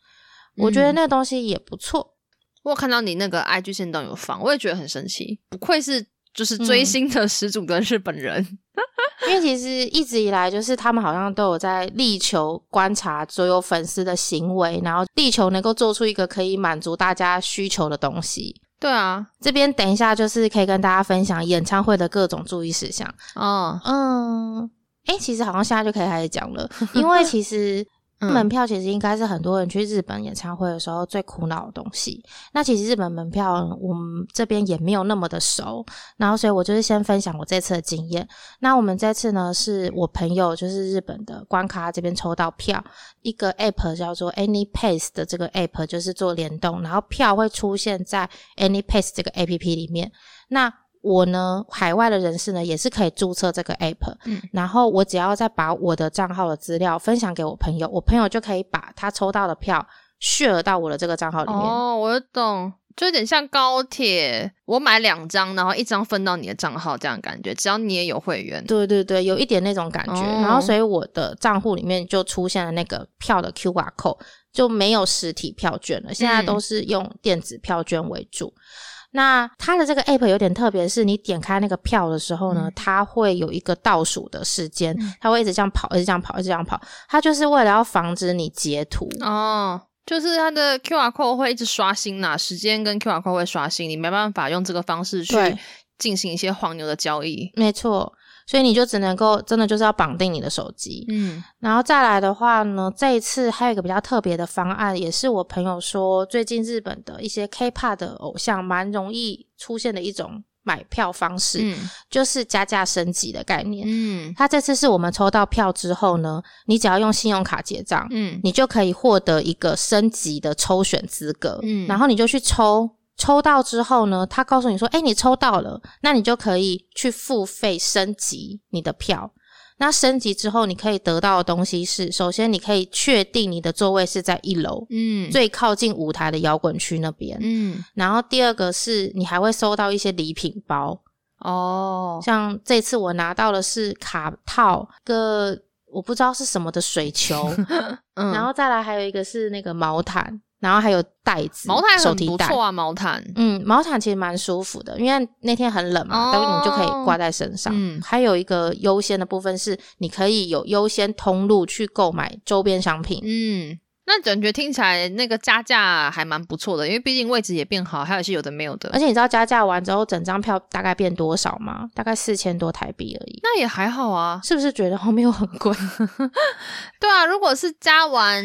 A: 我觉得那个东西也不错。
B: 我看到你那个 IG 线都有放，我也觉得很神奇，不愧是就是追星的始祖的日本人。
A: 因为其实一直以来，就是他们好像都有在力求观察所有粉丝的行为，然后力求能够做出一个可以满足大家需求的东西。
B: 对啊，
A: 这边等一下就是可以跟大家分享演唱会的各种注意事项。哦，嗯，哎，其实好像现在就可以开始讲了，因为其实。门票其实应该是很多人去日本演唱会的时候最苦恼的东西。那其实日本门票我们这边也没有那么的熟，然后所以我就是先分享我这次的经验。那我们这次呢，是我朋友就是日本的关卡这边抽到票，一个 app 叫做 AnyPace 的这个 app 就是做联动，然后票会出现在 AnyPace 这个 app 里面。那我呢，海外的人士呢，也是可以注册这个 app，嗯，然后我只要再把我的账号的资料分享给我朋友，我朋友就可以把他抽到的票 share 到我的这个账号里面。
B: 哦，我懂，就有点像高铁，我买两张，然后一张分到你的账号，这样感觉，只要你也有会员。
A: 对对对，有一点那种感觉。然后，所以我的账户里面就出现了那个票的 QR code，就没有实体票券了，现在都是用电子票券为主。那它的这个 app 有点特别，是你点开那个票的时候呢，它会有一个倒数的时间，它会一直这样跑，一直这样跑，一直这样跑。它就是为了要防止你截图
B: 哦，就是它的 QR code 会一直刷新呐，时间跟 QR code 会刷新，你没办法用这个方式去进行一些黄牛的交易。
A: 没错。所以你就只能够真的就是要绑定你的手机，嗯，然后再来的话呢，这一次还有一个比较特别的方案，也是我朋友说最近日本的一些 K-pop 的偶像蛮容易出现的一种买票方式，嗯，就是加价升级的概念，嗯，他这次是我们抽到票之后呢，你只要用信用卡结账，嗯，你就可以获得一个升级的抽选资格，嗯，然后你就去抽。抽到之后呢，他告诉你说：“哎，你抽到了，那你就可以去付费升级你的票。那升级之后，你可以得到的东西是：首先，你可以确定你的座位是在一楼，嗯，最靠近舞台的摇滚区那边，嗯。然后第二个是你还会收到一些礼品包哦，像这次我拿到的是卡套，个我不知道是什么的水球，然后再来还有一个是那个毛毯。”然后还有袋子，
B: 毛毯
A: 手提袋
B: 不错啊，毛毯。
A: 嗯，毛毯其实蛮舒服的，因为那天很冷嘛，但是你就可以挂在身上。嗯，还有一个优先的部分是，你可以有优先通路去购买周边商品。
B: 嗯。那感觉听起来那个加价还蛮不错的，因为毕竟位置也变好，还有一些有的没有的。
A: 而且你知道加价完之后，整张票大概变多少吗？大概四千多台币而已。
B: 那也还好啊，
A: 是不是觉得后面又很贵？
B: 对啊，如果是加完，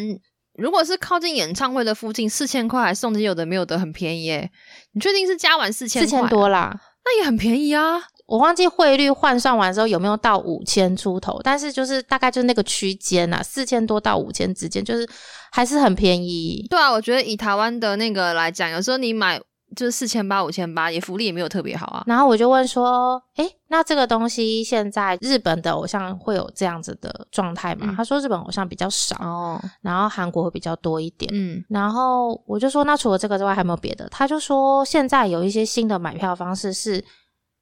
B: 如果是靠近演唱会的附近，四千块还送这些有的没有的，很便宜耶。你确定是加完四千？
A: 四千多啦，
B: 那也很便宜啊。
A: 我忘记汇率换算完之后有没有到五千出头，但是就是大概就是那个区间呐，四千多到五千之间，就是还是很便宜。
B: 对啊，我觉得以台湾的那个来讲，有时候你买就是四千八、五千八，也福利也没有特别好啊。
A: 然后我就问说，哎，那这个东西现在日本的偶像会有这样子的状态吗？他说日本偶像比较少哦，然后韩国会比较多一点。嗯，然后我就说，那除了这个之外还有没有别的？他就说现在有一些新的买票方式是。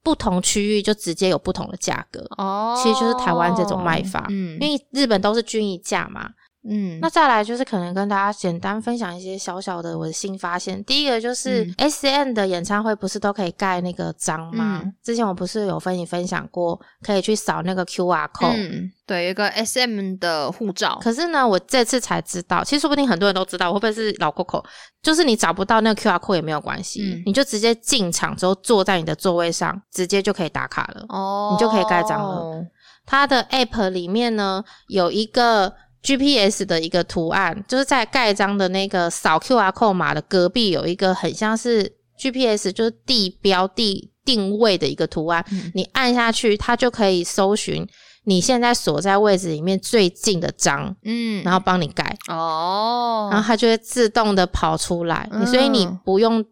A: 不同区域就直接有不同的价格哦，其实就是台湾这种卖法，嗯，因为日本都是均一价嘛，嗯，那再来就是可能跟大家简单分享一些小小的我的新发现。第一个就是 S N 的演唱会不是都可以盖那个章吗？之前我不是有跟你分享过，可以去扫那个 Q R code。
B: 对，一个 S M 的护照。
A: 可是呢，我这次才知道，其实说不定很多人都知道，会不会是老 Coco？就是你找不到那个 Q R code 也没有关系，你就直接进场之后坐在你的座位上，直接就可以打卡了。哦，你就可以盖章了。它的 App 里面呢有一个 G P S 的一个图案，就是在盖章的那个扫 Q R code 码的隔壁有一个很像是 G P S，就是地标地定位的一个图案。你按下去，它就可以搜寻。你现在所在位置里面最近的章，嗯，然后帮你盖。哦，然后它就会自动的跑出来，所以你不用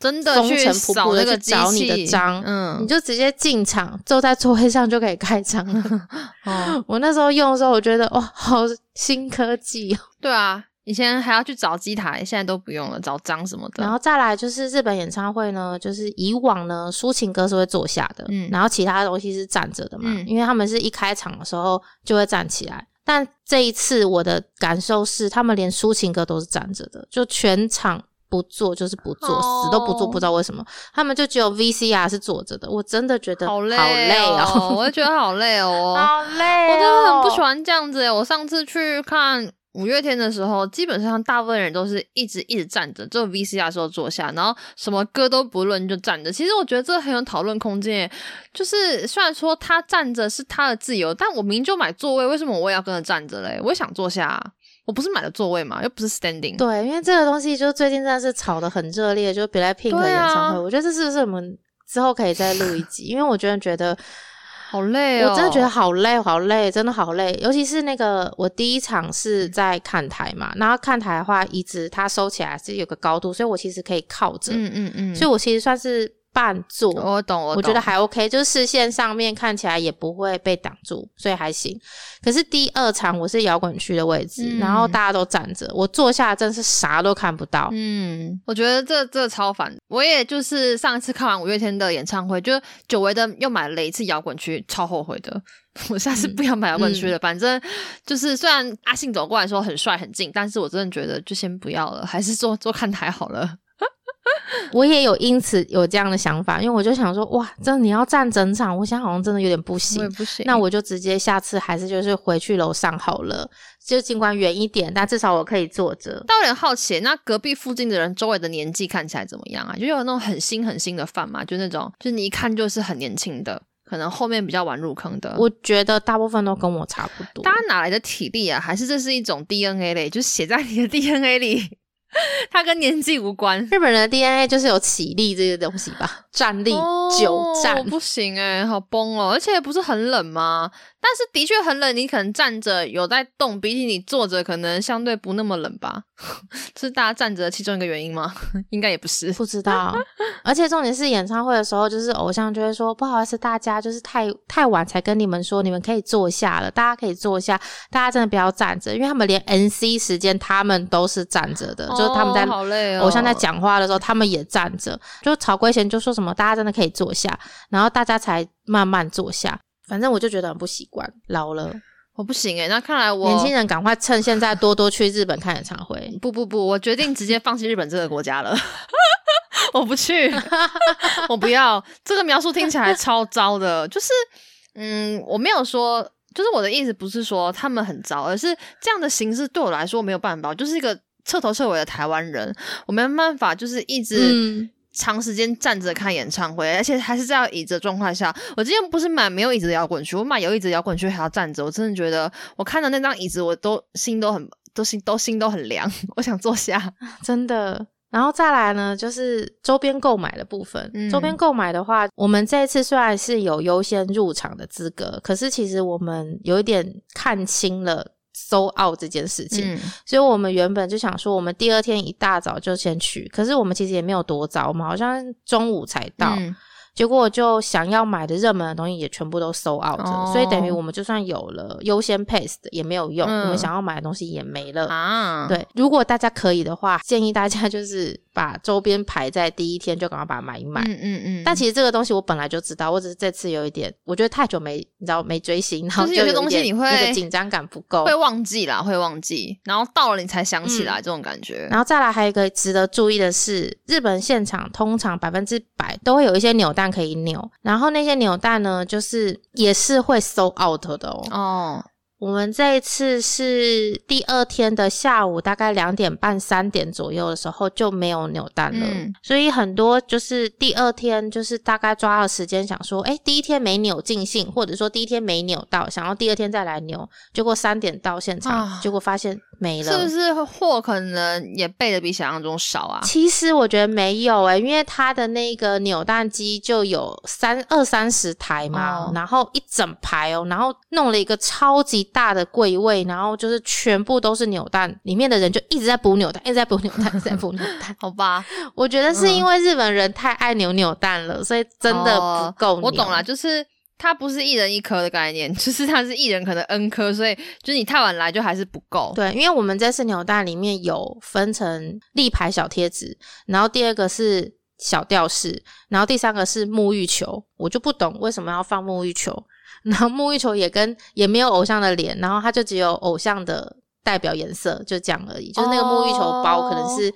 B: 真的去
A: 扫
B: 那个
A: 找你的章，嗯，你就直接进场坐在座位上就可以盖章了。哦，我那时候用的时候，我觉得哇，好新科技哦。
B: 对啊。以前还要去找机台，现在都不用了，找章什么的。
A: 然后再来就是日本演唱会呢，就是以往呢抒情歌是会坐下的，嗯，然后其他东西是站着的嘛，因为他们是一开场的时候就会站起来。但这一次我的感受是，他们连抒情歌都是站着的，就全场不做就是不坐，死都不做，不知道为什么。他们就只有 VCR 是坐着的，我真的觉得好累
B: 哦，我也觉得好累
A: 哦，好累，
B: 我真的很不喜欢这样子。我上次去看。五月天的时候，基本上大部分人都是一直一直站着，只有 VCR 时候坐下，然后什么歌都不论就站着。其实我觉得这很有讨论空间。就是虽然说他站着是他的自由，但我明就买座位，为什么我也要跟着站着嘞？我也想坐下，我不是买了座位嘛，又不是 standing。
A: 对，因为这个东西就最近真的是炒的很热烈，就 Blackpink 的演唱会，我觉得这是不是我们之后可以再录一集？因为我觉得觉得。
B: 好累哦！
A: 我真的觉得好累，好累，真的好累。尤其是那个，我第一场是在看台嘛，然后看台的话，椅子它收起来是有个高度，所以我其实可以靠着。嗯嗯嗯，所以我其实算是。半坐，
B: 我懂，我
A: 我觉得还 OK，就是视线上面看起来也不会被挡住，所以还行。可是第二场我是摇滚区的位置，然后大家都站着，我坐下真是啥都看不到。
B: 嗯，我觉得这这超烦。我也就是上一次看完五月天的演唱会，就久违的又买了一次摇滚区，超后悔的。我下次不要买摇滚区了，反正就是虽然阿信走过来说很帅很近，但是我真的觉得就先不要了，还是坐坐看台好了。
A: 我也有因此有这样的想法，因为我就想说，哇，真的你要站整场，我想好像真的有点不行，
B: 不行。
A: 那我就直接下次还是就是回去楼上好了，就尽管远一点，但至少我可以坐着。
B: 但有点好奇，那隔壁附近的人周围的年纪看起来怎么样啊？就有那种很新很新的饭嘛，就那种，就你一看就是很年轻的，可能后面比较晚入坑的。
A: 我觉得大部分都跟我差不多。
B: 大家哪来的体力啊？还是这是一种 DNA 类，就写在你的 DNA 里？它跟年纪无关，
A: 日本人的 DNA 就是有起立这些东西吧，站立久站
B: 不行哎，好崩哦，而且不是很冷吗？但是的确很冷，你可能站着有在动，比起你坐着可能相对不那么冷吧？是大家站着其中一个原因吗？应该也不是，
A: 不知道。而且重点是演唱会的时候，就是偶像就会说不好意思，大家就是太太晚才跟你们说，你们可以坐下了，大家可以坐下，大家真的不要站着，因为他们连 NC 时间他们都是站着的，就是他们在偶像在讲话的时候，他们也站着。就曹圭贤就说什么大家真的可以坐下，然后大家才慢慢坐下。反正我就觉得很不习惯，老了
B: 我不行哎，那看来我
A: 年轻人赶快趁现在多多去日本看演唱会。
B: 不不不，我决定直接放弃日本这个国家了，我不去，我不要。这个描述听起来超糟的，就是嗯，我没有说，就是我的意思不是说他们很糟，而是这样的形式对我来说没有办法，就是一个彻头彻尾的台湾人，我没办法，就是一直。长时间站着看演唱会，而且还是在椅子的状况下。我之前不是买没有椅子的摇滚区，我买有椅子摇滚区还要站着。我真的觉得，我看到那张椅子，我都心都很都心都心都很凉。我想坐下，
A: 真的。然后再来呢，就是周边购买的部分。周边购买的话，我们这一次虽然是有优先入场的资格，可是其实我们有一点看清了。搜 out 这件事情，所以我们原本就想说，我们第二天一大早就先去，可是我们其实也没有多早，我们好像中午才到。结果就想要买的热门的东西也全部都 sold out，所以等于我们就算有了优先 pace 的也没有用，我们想要买的东西也没了啊。对，如果大家可以的话，建议大家就是把周边排在第一天就赶快把它买一买。嗯嗯嗯。但其实这个东西我本来就知道，我只是这次有一点，我觉得太久没你知道没追星，然后就
B: 有些东西你会
A: 紧张感不够，
B: 会忘记啦，会忘记，然后到了你才想起来这种感觉。
A: 然后再来还有一个值得注意的是，日本现场通常百分之百都会有一些扭蛋可以扭。然后那些扭蛋呢，就是也是会 sold out 的哦。哦。我们这一次是第二天的下午，大概两点半、三点左右的时候就没有扭蛋了，所以很多就是第二天就是大概抓了时间想说，哎，第一天没扭尽兴，或者说第一天没扭到，想要第二天再来扭，结果三点到现场，结果发现没了，
B: 是不是货可能也备的比想象中少啊？
A: 其实我觉得没有哎，因为它的那个扭蛋机就有三二三十台嘛，然后一整排哦，然后弄了一个超级。大的柜位，然后就是全部都是扭蛋，里面的人就一直在补扭蛋，一直在补扭蛋，一直在补扭蛋。
B: 好吧，
A: 我觉得是因为日本人太爱扭扭蛋了，所以真的不够。
B: 我懂了，就是它不是一人一颗的概念，就是它是一人可能 n 颗，所以就是你太晚来就还是不够。
A: 对，因为我们这次扭蛋里面有分成立牌小贴纸，然后第二个是小吊饰，然后第三个是沐浴球，我就不懂为什么要放沐浴球。然后沐浴球也跟也没有偶像的脸，然后它就只有偶像的代表颜色，就这样而已。就是那个沐浴球包可能是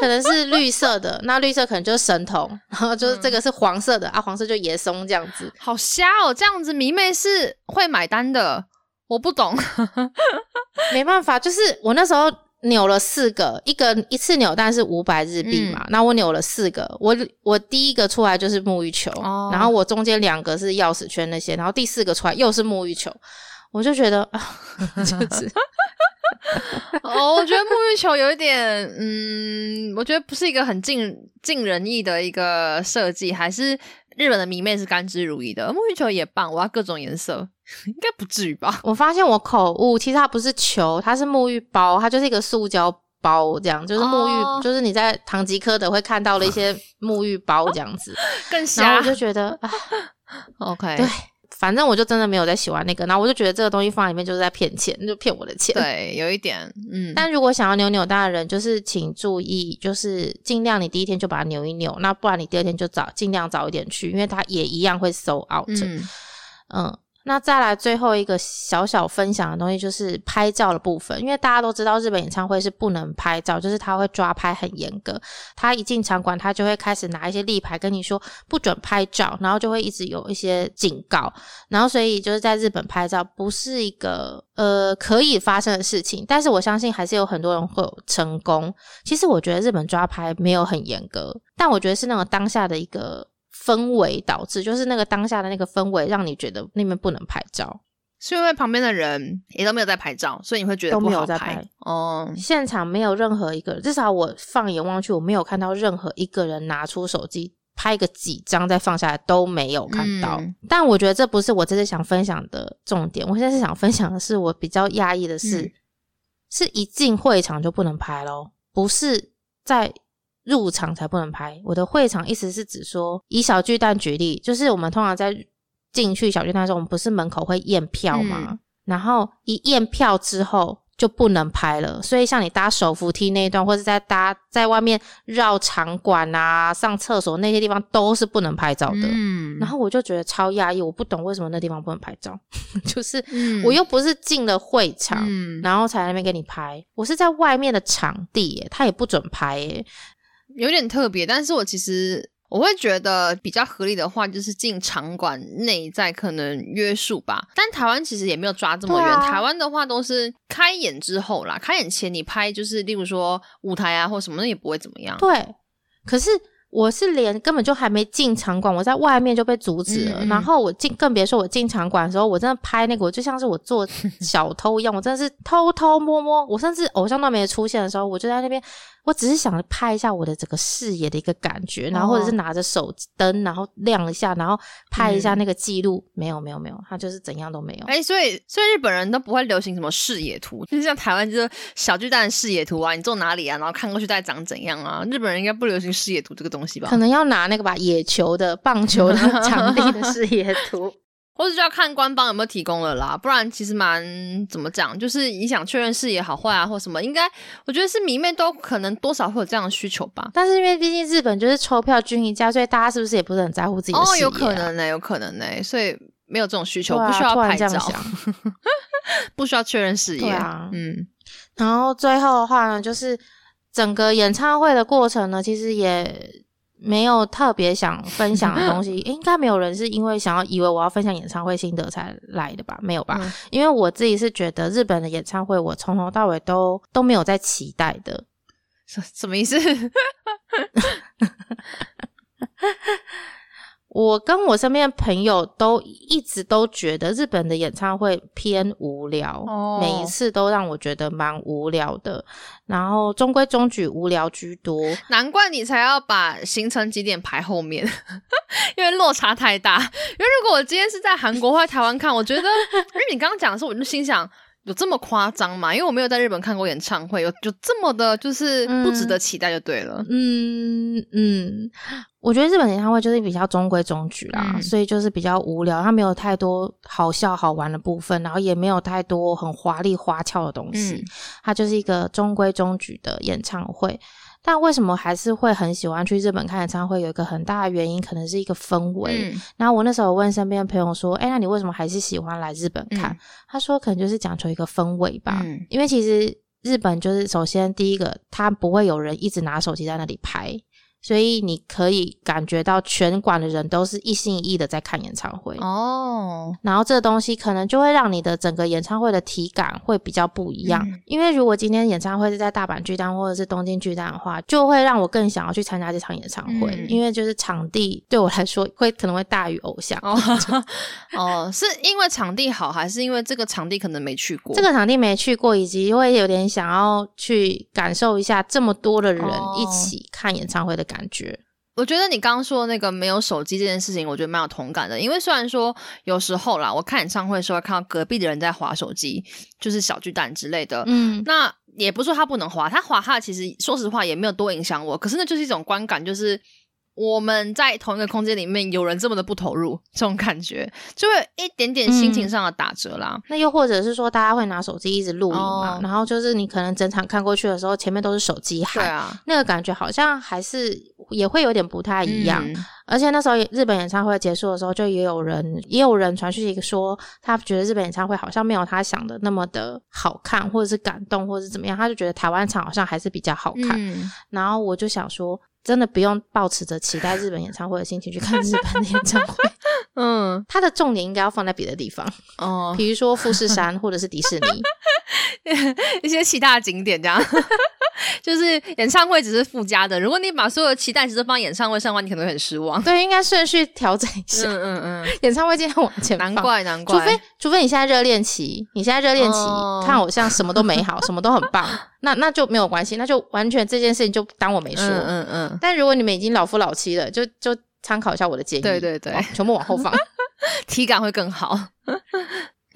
A: 可能是绿色的，那绿色可能就是神童，然后就是这个是黄色的啊，黄色就野松这样子。
B: 好瞎哦，这样子迷妹是会买单的，我不懂，
A: 没办法，就是我那时候。扭了四个，一个一次扭蛋是五百日币嘛？那我扭了四个，我我第一个出来就是沐浴球，然后我中间两个是钥匙圈那些，然后第四个出来又是沐浴球，我就觉得啊，就是
B: 哦，我觉得沐浴球有一点，嗯，我觉得不是一个很尽尽人意的一个设计，还是日本的迷妹是甘之如饴的，沐浴球也棒，我要各种颜色。应该不至于吧？
A: 我发现我口误，其实它不是球，它是沐浴包，它就是一个塑胶包，这样就是沐浴，就是你在唐吉诃德会看到的一些沐浴包这样子。
B: 更
A: 然后我就觉得
B: ，OK，
A: 对，反正我就真的没有在喜欢那个，然后我就觉得这个东西放里面就是在骗钱，就骗我的钱。
B: 对，有一点，嗯。
A: 但如果想要扭扭蛋的人，就是请注意，就是尽量你第一天就把它扭一扭，那不然你第二天就早尽量早一点去，因为它也一样会 sold out。嗯。那再来最后一个小小分享的东西，就是拍照的部分。因为大家都知道日本演唱会是不能拍照，就是他会抓拍很严格。他一进场馆，他就会开始拿一些立牌跟你说不准拍照，然后就会一直有一些警告。然后所以就是在日本拍照不是一个呃可以发生的事情，但是我相信还是有很多人会有成功。其实我觉得日本抓拍没有很严格，但我觉得是那种当下的一个。氛围导致就是那个当下的那个氛围，让你觉得那边不能拍照，
B: 是因为旁边的人也都没有在拍照，所以你会觉得
A: 都没有在拍哦。现场没有任何一个，至少我放眼望去，我没有看到任何一个人拿出手机拍个几张再放下来都没有看到。但我觉得这不是我这次想分享的重点，我现在是想分享的是我比较压抑的是，是一进会场就不能拍咯，不是在。入场才不能拍。我的会场意思是指说，以小巨蛋举例，就是我们通常在进去小巨蛋的时候，我们不是门口会验票吗？然后一验票之后，就不能拍了。所以像你搭手扶梯那一段，或者在搭在外面绕场馆啊、上厕所那些地方，都是不能拍照的。嗯，然后我就觉得超压抑，我不懂为什么那地方不能拍照，就是我又不是进了会场，然后才那边给你拍，我是在外面的场地耶，他也不准拍，耶，
B: 有点特别。但是我其实。我会觉得比较合理的话，就是进场馆内在可能约束吧。但台湾其实也没有抓这么远，台湾的话都是开演之后啦，开演前你拍就是例如说舞台啊或什么，的也不会怎么样。
A: 对，可是我是连根本就还没进场馆，我在外面就被阻止了。然后我进，更别说我进场馆的时候，我真的拍那个，我就像是我做 小偷一样，我真的是偷偷摸摸。我甚至偶像都没出现的时候，我就在那边。我只是想拍一下我的整个视野的一个感觉，然后或者是拿着手灯，然后亮一下，然后拍一下那个记录。没有，没有，没有，他就是怎样都没有。
B: 哎，所以，所以日本人都不会流行什么视野图，就 是像台湾就是小巨蛋视野图啊，你坐哪里啊，然后看过去大概长怎样啊？日本人应该不流行视野图这个东西吧？
A: 可能要拿那个吧，野球的、棒球的场地的视野图。
B: 或者就要看官方有没有提供了啦，不然其实蛮怎么讲，就是你想确认视野好坏啊，或什么，应该我觉得是迷妹都可能多少会有这样的需求吧。
A: 但是因为毕竟日本就是抽票均一价，所以大家是不是也不是很在乎自己的？
B: 哦，有可能呢，有可能呢，所以没有这种需求，不需要拍照，不需要确认视野
A: 啊。嗯，然后最后的话呢，就是整个演唱会的过程呢，其实也。没有特别想分享的东西，应该没有人是因为想要以为我要分享演唱会心得才来的吧？没有吧？因为我自己是觉得日本的演唱会，我从头到尾都都没有在期待的。
B: 什什么意思？
A: 我跟我身边的朋友都一直都觉得日本的演唱会偏无聊，每一次都让我觉得蛮无聊的，然后中规中矩，无聊居多。
B: 难怪你才要把行程几点排后面，因为落差太大。因为如果我今天是在韩国或台湾看，我觉得，因为你刚刚讲的时候，我就心想。有这么夸张吗？因为我没有在日本看过演唱会，有有这么的，就是不值得期待就对了。
A: 嗯嗯，我觉得日本演唱会就是比较中规中矩啦，所以就是比较无聊，它没有太多好笑好玩的部分，然后也没有太多很华丽花俏的东西，它就是一个中规中矩的演唱会。但为什么还是会很喜欢去日本看演唱会？有一个很大的原因，可能是一个氛围。然后我那时候问身边的朋友说：“哎，那你为什么还是喜欢来日本看？”他说：“可能就是讲求一个氛围吧。因为其实日本就是首先第一个，他不会有人一直拿手机在那里拍。”所以你可以感觉到全馆的人都是一心一意的在看演唱会哦，然后这个东西可能就会让你的整个演唱会的体感会比较不一样。因为如果今天演唱会是在大阪巨蛋或者是东京巨蛋的话，就会让我更想要去参加这场演唱会，因为就是场地对我来说会可能会大于偶像。
B: 哦，是因为场地好，还是因为这个场地可能没去过？
A: 这个场地没去过，以及会有点想要去感受一下这么多的人一起看演唱会的感。感觉，
B: 我觉得你刚刚说那个没有手机这件事情，我觉得蛮有同感的。因为虽然说有时候啦，我看演唱会的时候看到隔壁的人在划手机，就是小巨蛋之类的，嗯，那也不是说他不能划，他划他其实说实话也没有多影响我。可是那就是一种观感，就是。我们在同一个空间里面，有人这么的不投入，这种感觉就会一点点心情上的打折啦。
A: 那又或者是说，大家会拿手机一直录影嘛？然后就是你可能整场看过去的时候，前面都是手机喊，啊，那个感觉好像还是也会有点不太一样。而且那时候日本演唱会结束的时候，就也有人也有人传讯息说，他觉得日本演唱会好像没有他想的那么的好看，或者是感动，或者是怎么样，他就觉得台湾场好像还是比较好看。然后我就想说。真的不用抱持着期待日本演唱会的心情去看日本的演唱会，嗯，它的重点应该要放在别的地方哦，比如说富士山或者是迪士尼，
B: 一些其他的景点这样。就是演唱会只是附加的，如果你把所有的期待值都放演唱会上的话，你可能会很失望。
A: 对，应该顺序调整一下。嗯嗯嗯，演唱会今天往前
B: 难怪难怪。
A: 除非除非你现在热恋期，你现在热恋期看偶像什么都美好，什么都很棒，那那就没有关系，那就完全这件事情就当我没说。嗯嗯嗯。但如果你们已经老夫老妻了，就就参考一下我的建议。
B: 对对对，
A: 全部往后放，
B: 体感会更好。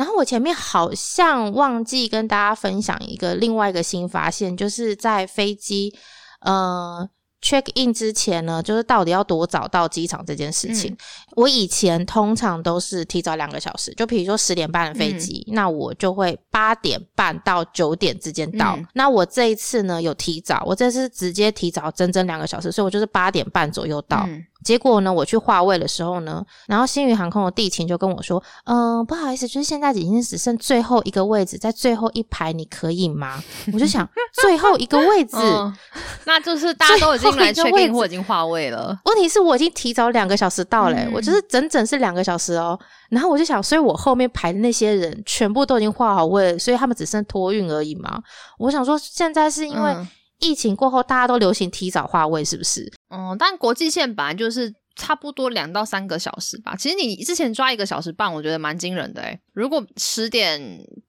A: 然后我前面好像忘记跟大家分享一个另外一个新发现，就是在飞机呃 check in 之前呢，就是到底要多早到机场这件事情。我以前通常都是提早两个小时，就比如说十点半的飞机，那我就会八点半到九点之间到。那我这一次呢有提早，我这次直接提早整整两个小时，所以我就是八点半左右到。结果呢，我去划位的时候呢，然后新宇航空的地勤就跟我说：“嗯，不好意思，就是现在已经只剩最后一个位置，在最后一排，你可以吗？”我就想，最后一个位置，
B: 那就是大家都已经来确定我已经划位了。
A: 问题是我已经提早两个小时到嘞，我就是整整是两个小时哦。然后我就想，所以我后面排的那些人全部都已经划好位，所以他们只剩托运而已嘛。我想说，现在是因为。疫情过后，大家都流行提早划位，是不是？
B: 嗯，但国际线本来就是差不多两到三个小时吧。其实你之前抓一个小时半，我觉得蛮惊人的诶如果十点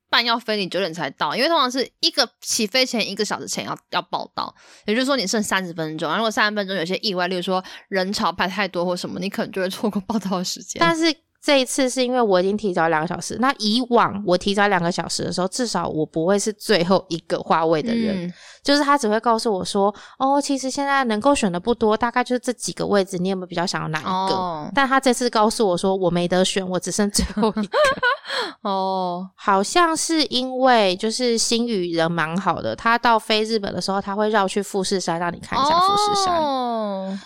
B: 半要飞，你九点才到，因为通常是一个起飞前一个小时前要要报到，也就是说你剩三十分钟。如果三十分钟有些意外，例如说人潮排太多或什么，你可能就会错过报到的时间。
A: 但是。这一次是因为我已经提早两个小时。那以往我提早两个小时的时候，至少我不会是最后一个话位的人。就是他只会告诉我说：“哦，其实现在能够选的不多，大概就是这几个位置，你有没有比较想要哪一个？”但他这次告诉我说：“我没得选，我只剩最后一个。”哦，好像是因为就是新宇人蛮好的，他到飞日本的时候，他会绕去富士山让你看一下富士山。哦，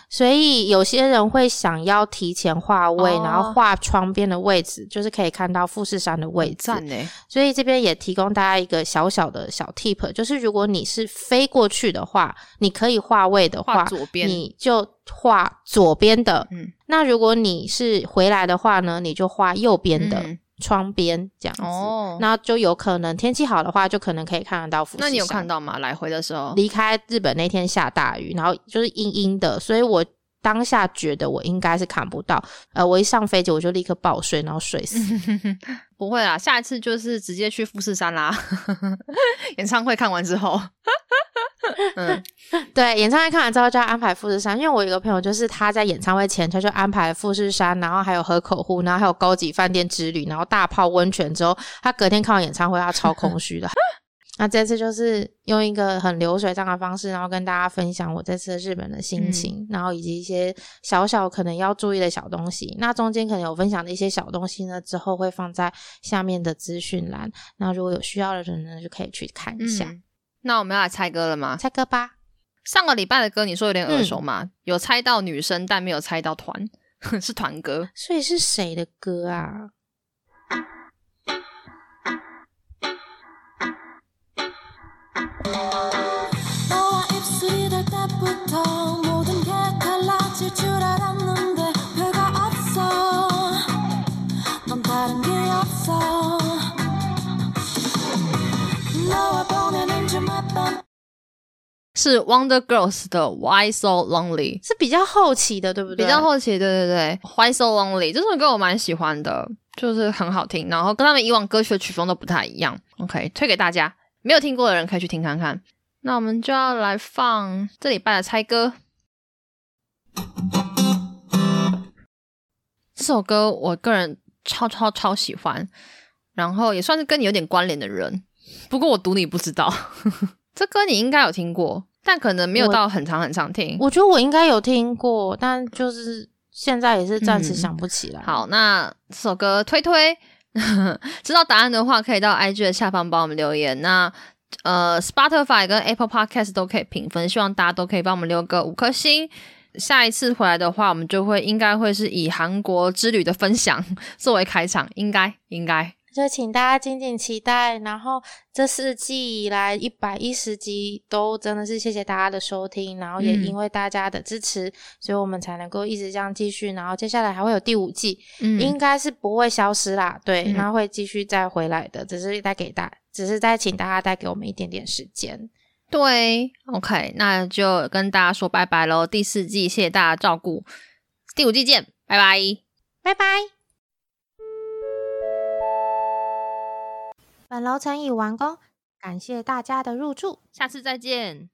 A: 所以有些人会想要提前画位，然后画窗。边的位置就是可以看到富士山的位置，所以这边也提供大家一个小小的小 tip，就是如果你是飞过去的话，你可以画位的话，
B: 左边。
A: 你就画左边的。嗯，那如果你是回来的话呢，你就画右边的窗边这样子。哦，那就有可能天气好的话，就可能可以看得到富士山。
B: 那你有看到吗？来回的时候，
A: 离开日本那天下大雨，然后就是阴阴的，所以我。当下觉得我应该是看不到，呃，我一上飞机我就立刻爆睡，然后睡死。
B: 不会啦，下一次就是直接去富士山啦。演唱会看完之后，
A: 嗯，对，演唱会看完之后就要安排富士山，因为我有个朋友就是他在演唱会前他就安排富士山，然后还有河口湖，然后还有高级饭店之旅，然后大泡温泉之后，他隔天看完演唱会他超空虚的。那这次就是用一个很流水账的方式，然后跟大家分享我这次日本的心情，然后以及一些小小可能要注意的小东西。那中间可能有分享的一些小东西呢，之后会放在下面的资讯栏。那如果有需要的人呢，就可以去看一下。
B: 那我们要来猜歌了吗？
A: 猜歌吧。
B: 上个礼拜的歌你说有点耳熟吗？有猜到女生，但没有猜到团，是团歌。
A: 所以是谁的歌啊？
B: 是 Wonder Girls 的 Why So Lonely，
A: 是比较后期的，对不对？
B: 比较后期，对对对。Why So Lonely 这首歌我蛮喜欢的，就是很好听，然后跟他们以往歌曲的曲风都不太一样。OK，推给大家，没有听过的人可以去听看看。那我们就要来放这礼拜的猜歌。这首歌我个人超超超喜欢，然后也算是跟你有点关联的人。不过我赌你不知道，这歌你应该有听过，但可能没有到很长很长听。
A: 我觉得我应该有听过，但就是现在也是暂时想不起来。
B: 好，那这首歌推推，知道答案的话可以到 IG 的下方帮我们留言。那呃，Spotify 跟 Apple Podcast 都可以评分，希望大家都可以帮我们留个五颗星。下一次回来的话，我们就会应该会是以韩国之旅的分享 作为开场，应该应该。
A: 就请大家敬请期待。然后这四季以来一百一十集都真的是谢谢大家的收听，然后也因为大家的支持，所以我们才能够一直这样继续。然后接下来还会有第五季，应该是不会消失啦。对，然后会继续再回来的，只是带给大，只是再请大家带给我们一点点时间。
B: 对，OK，那就跟大家说拜拜喽。第四季谢谢大家照顾，第五季见，拜拜，
A: 拜拜。本楼层已完工感谢大家的入住。
B: 下次再见。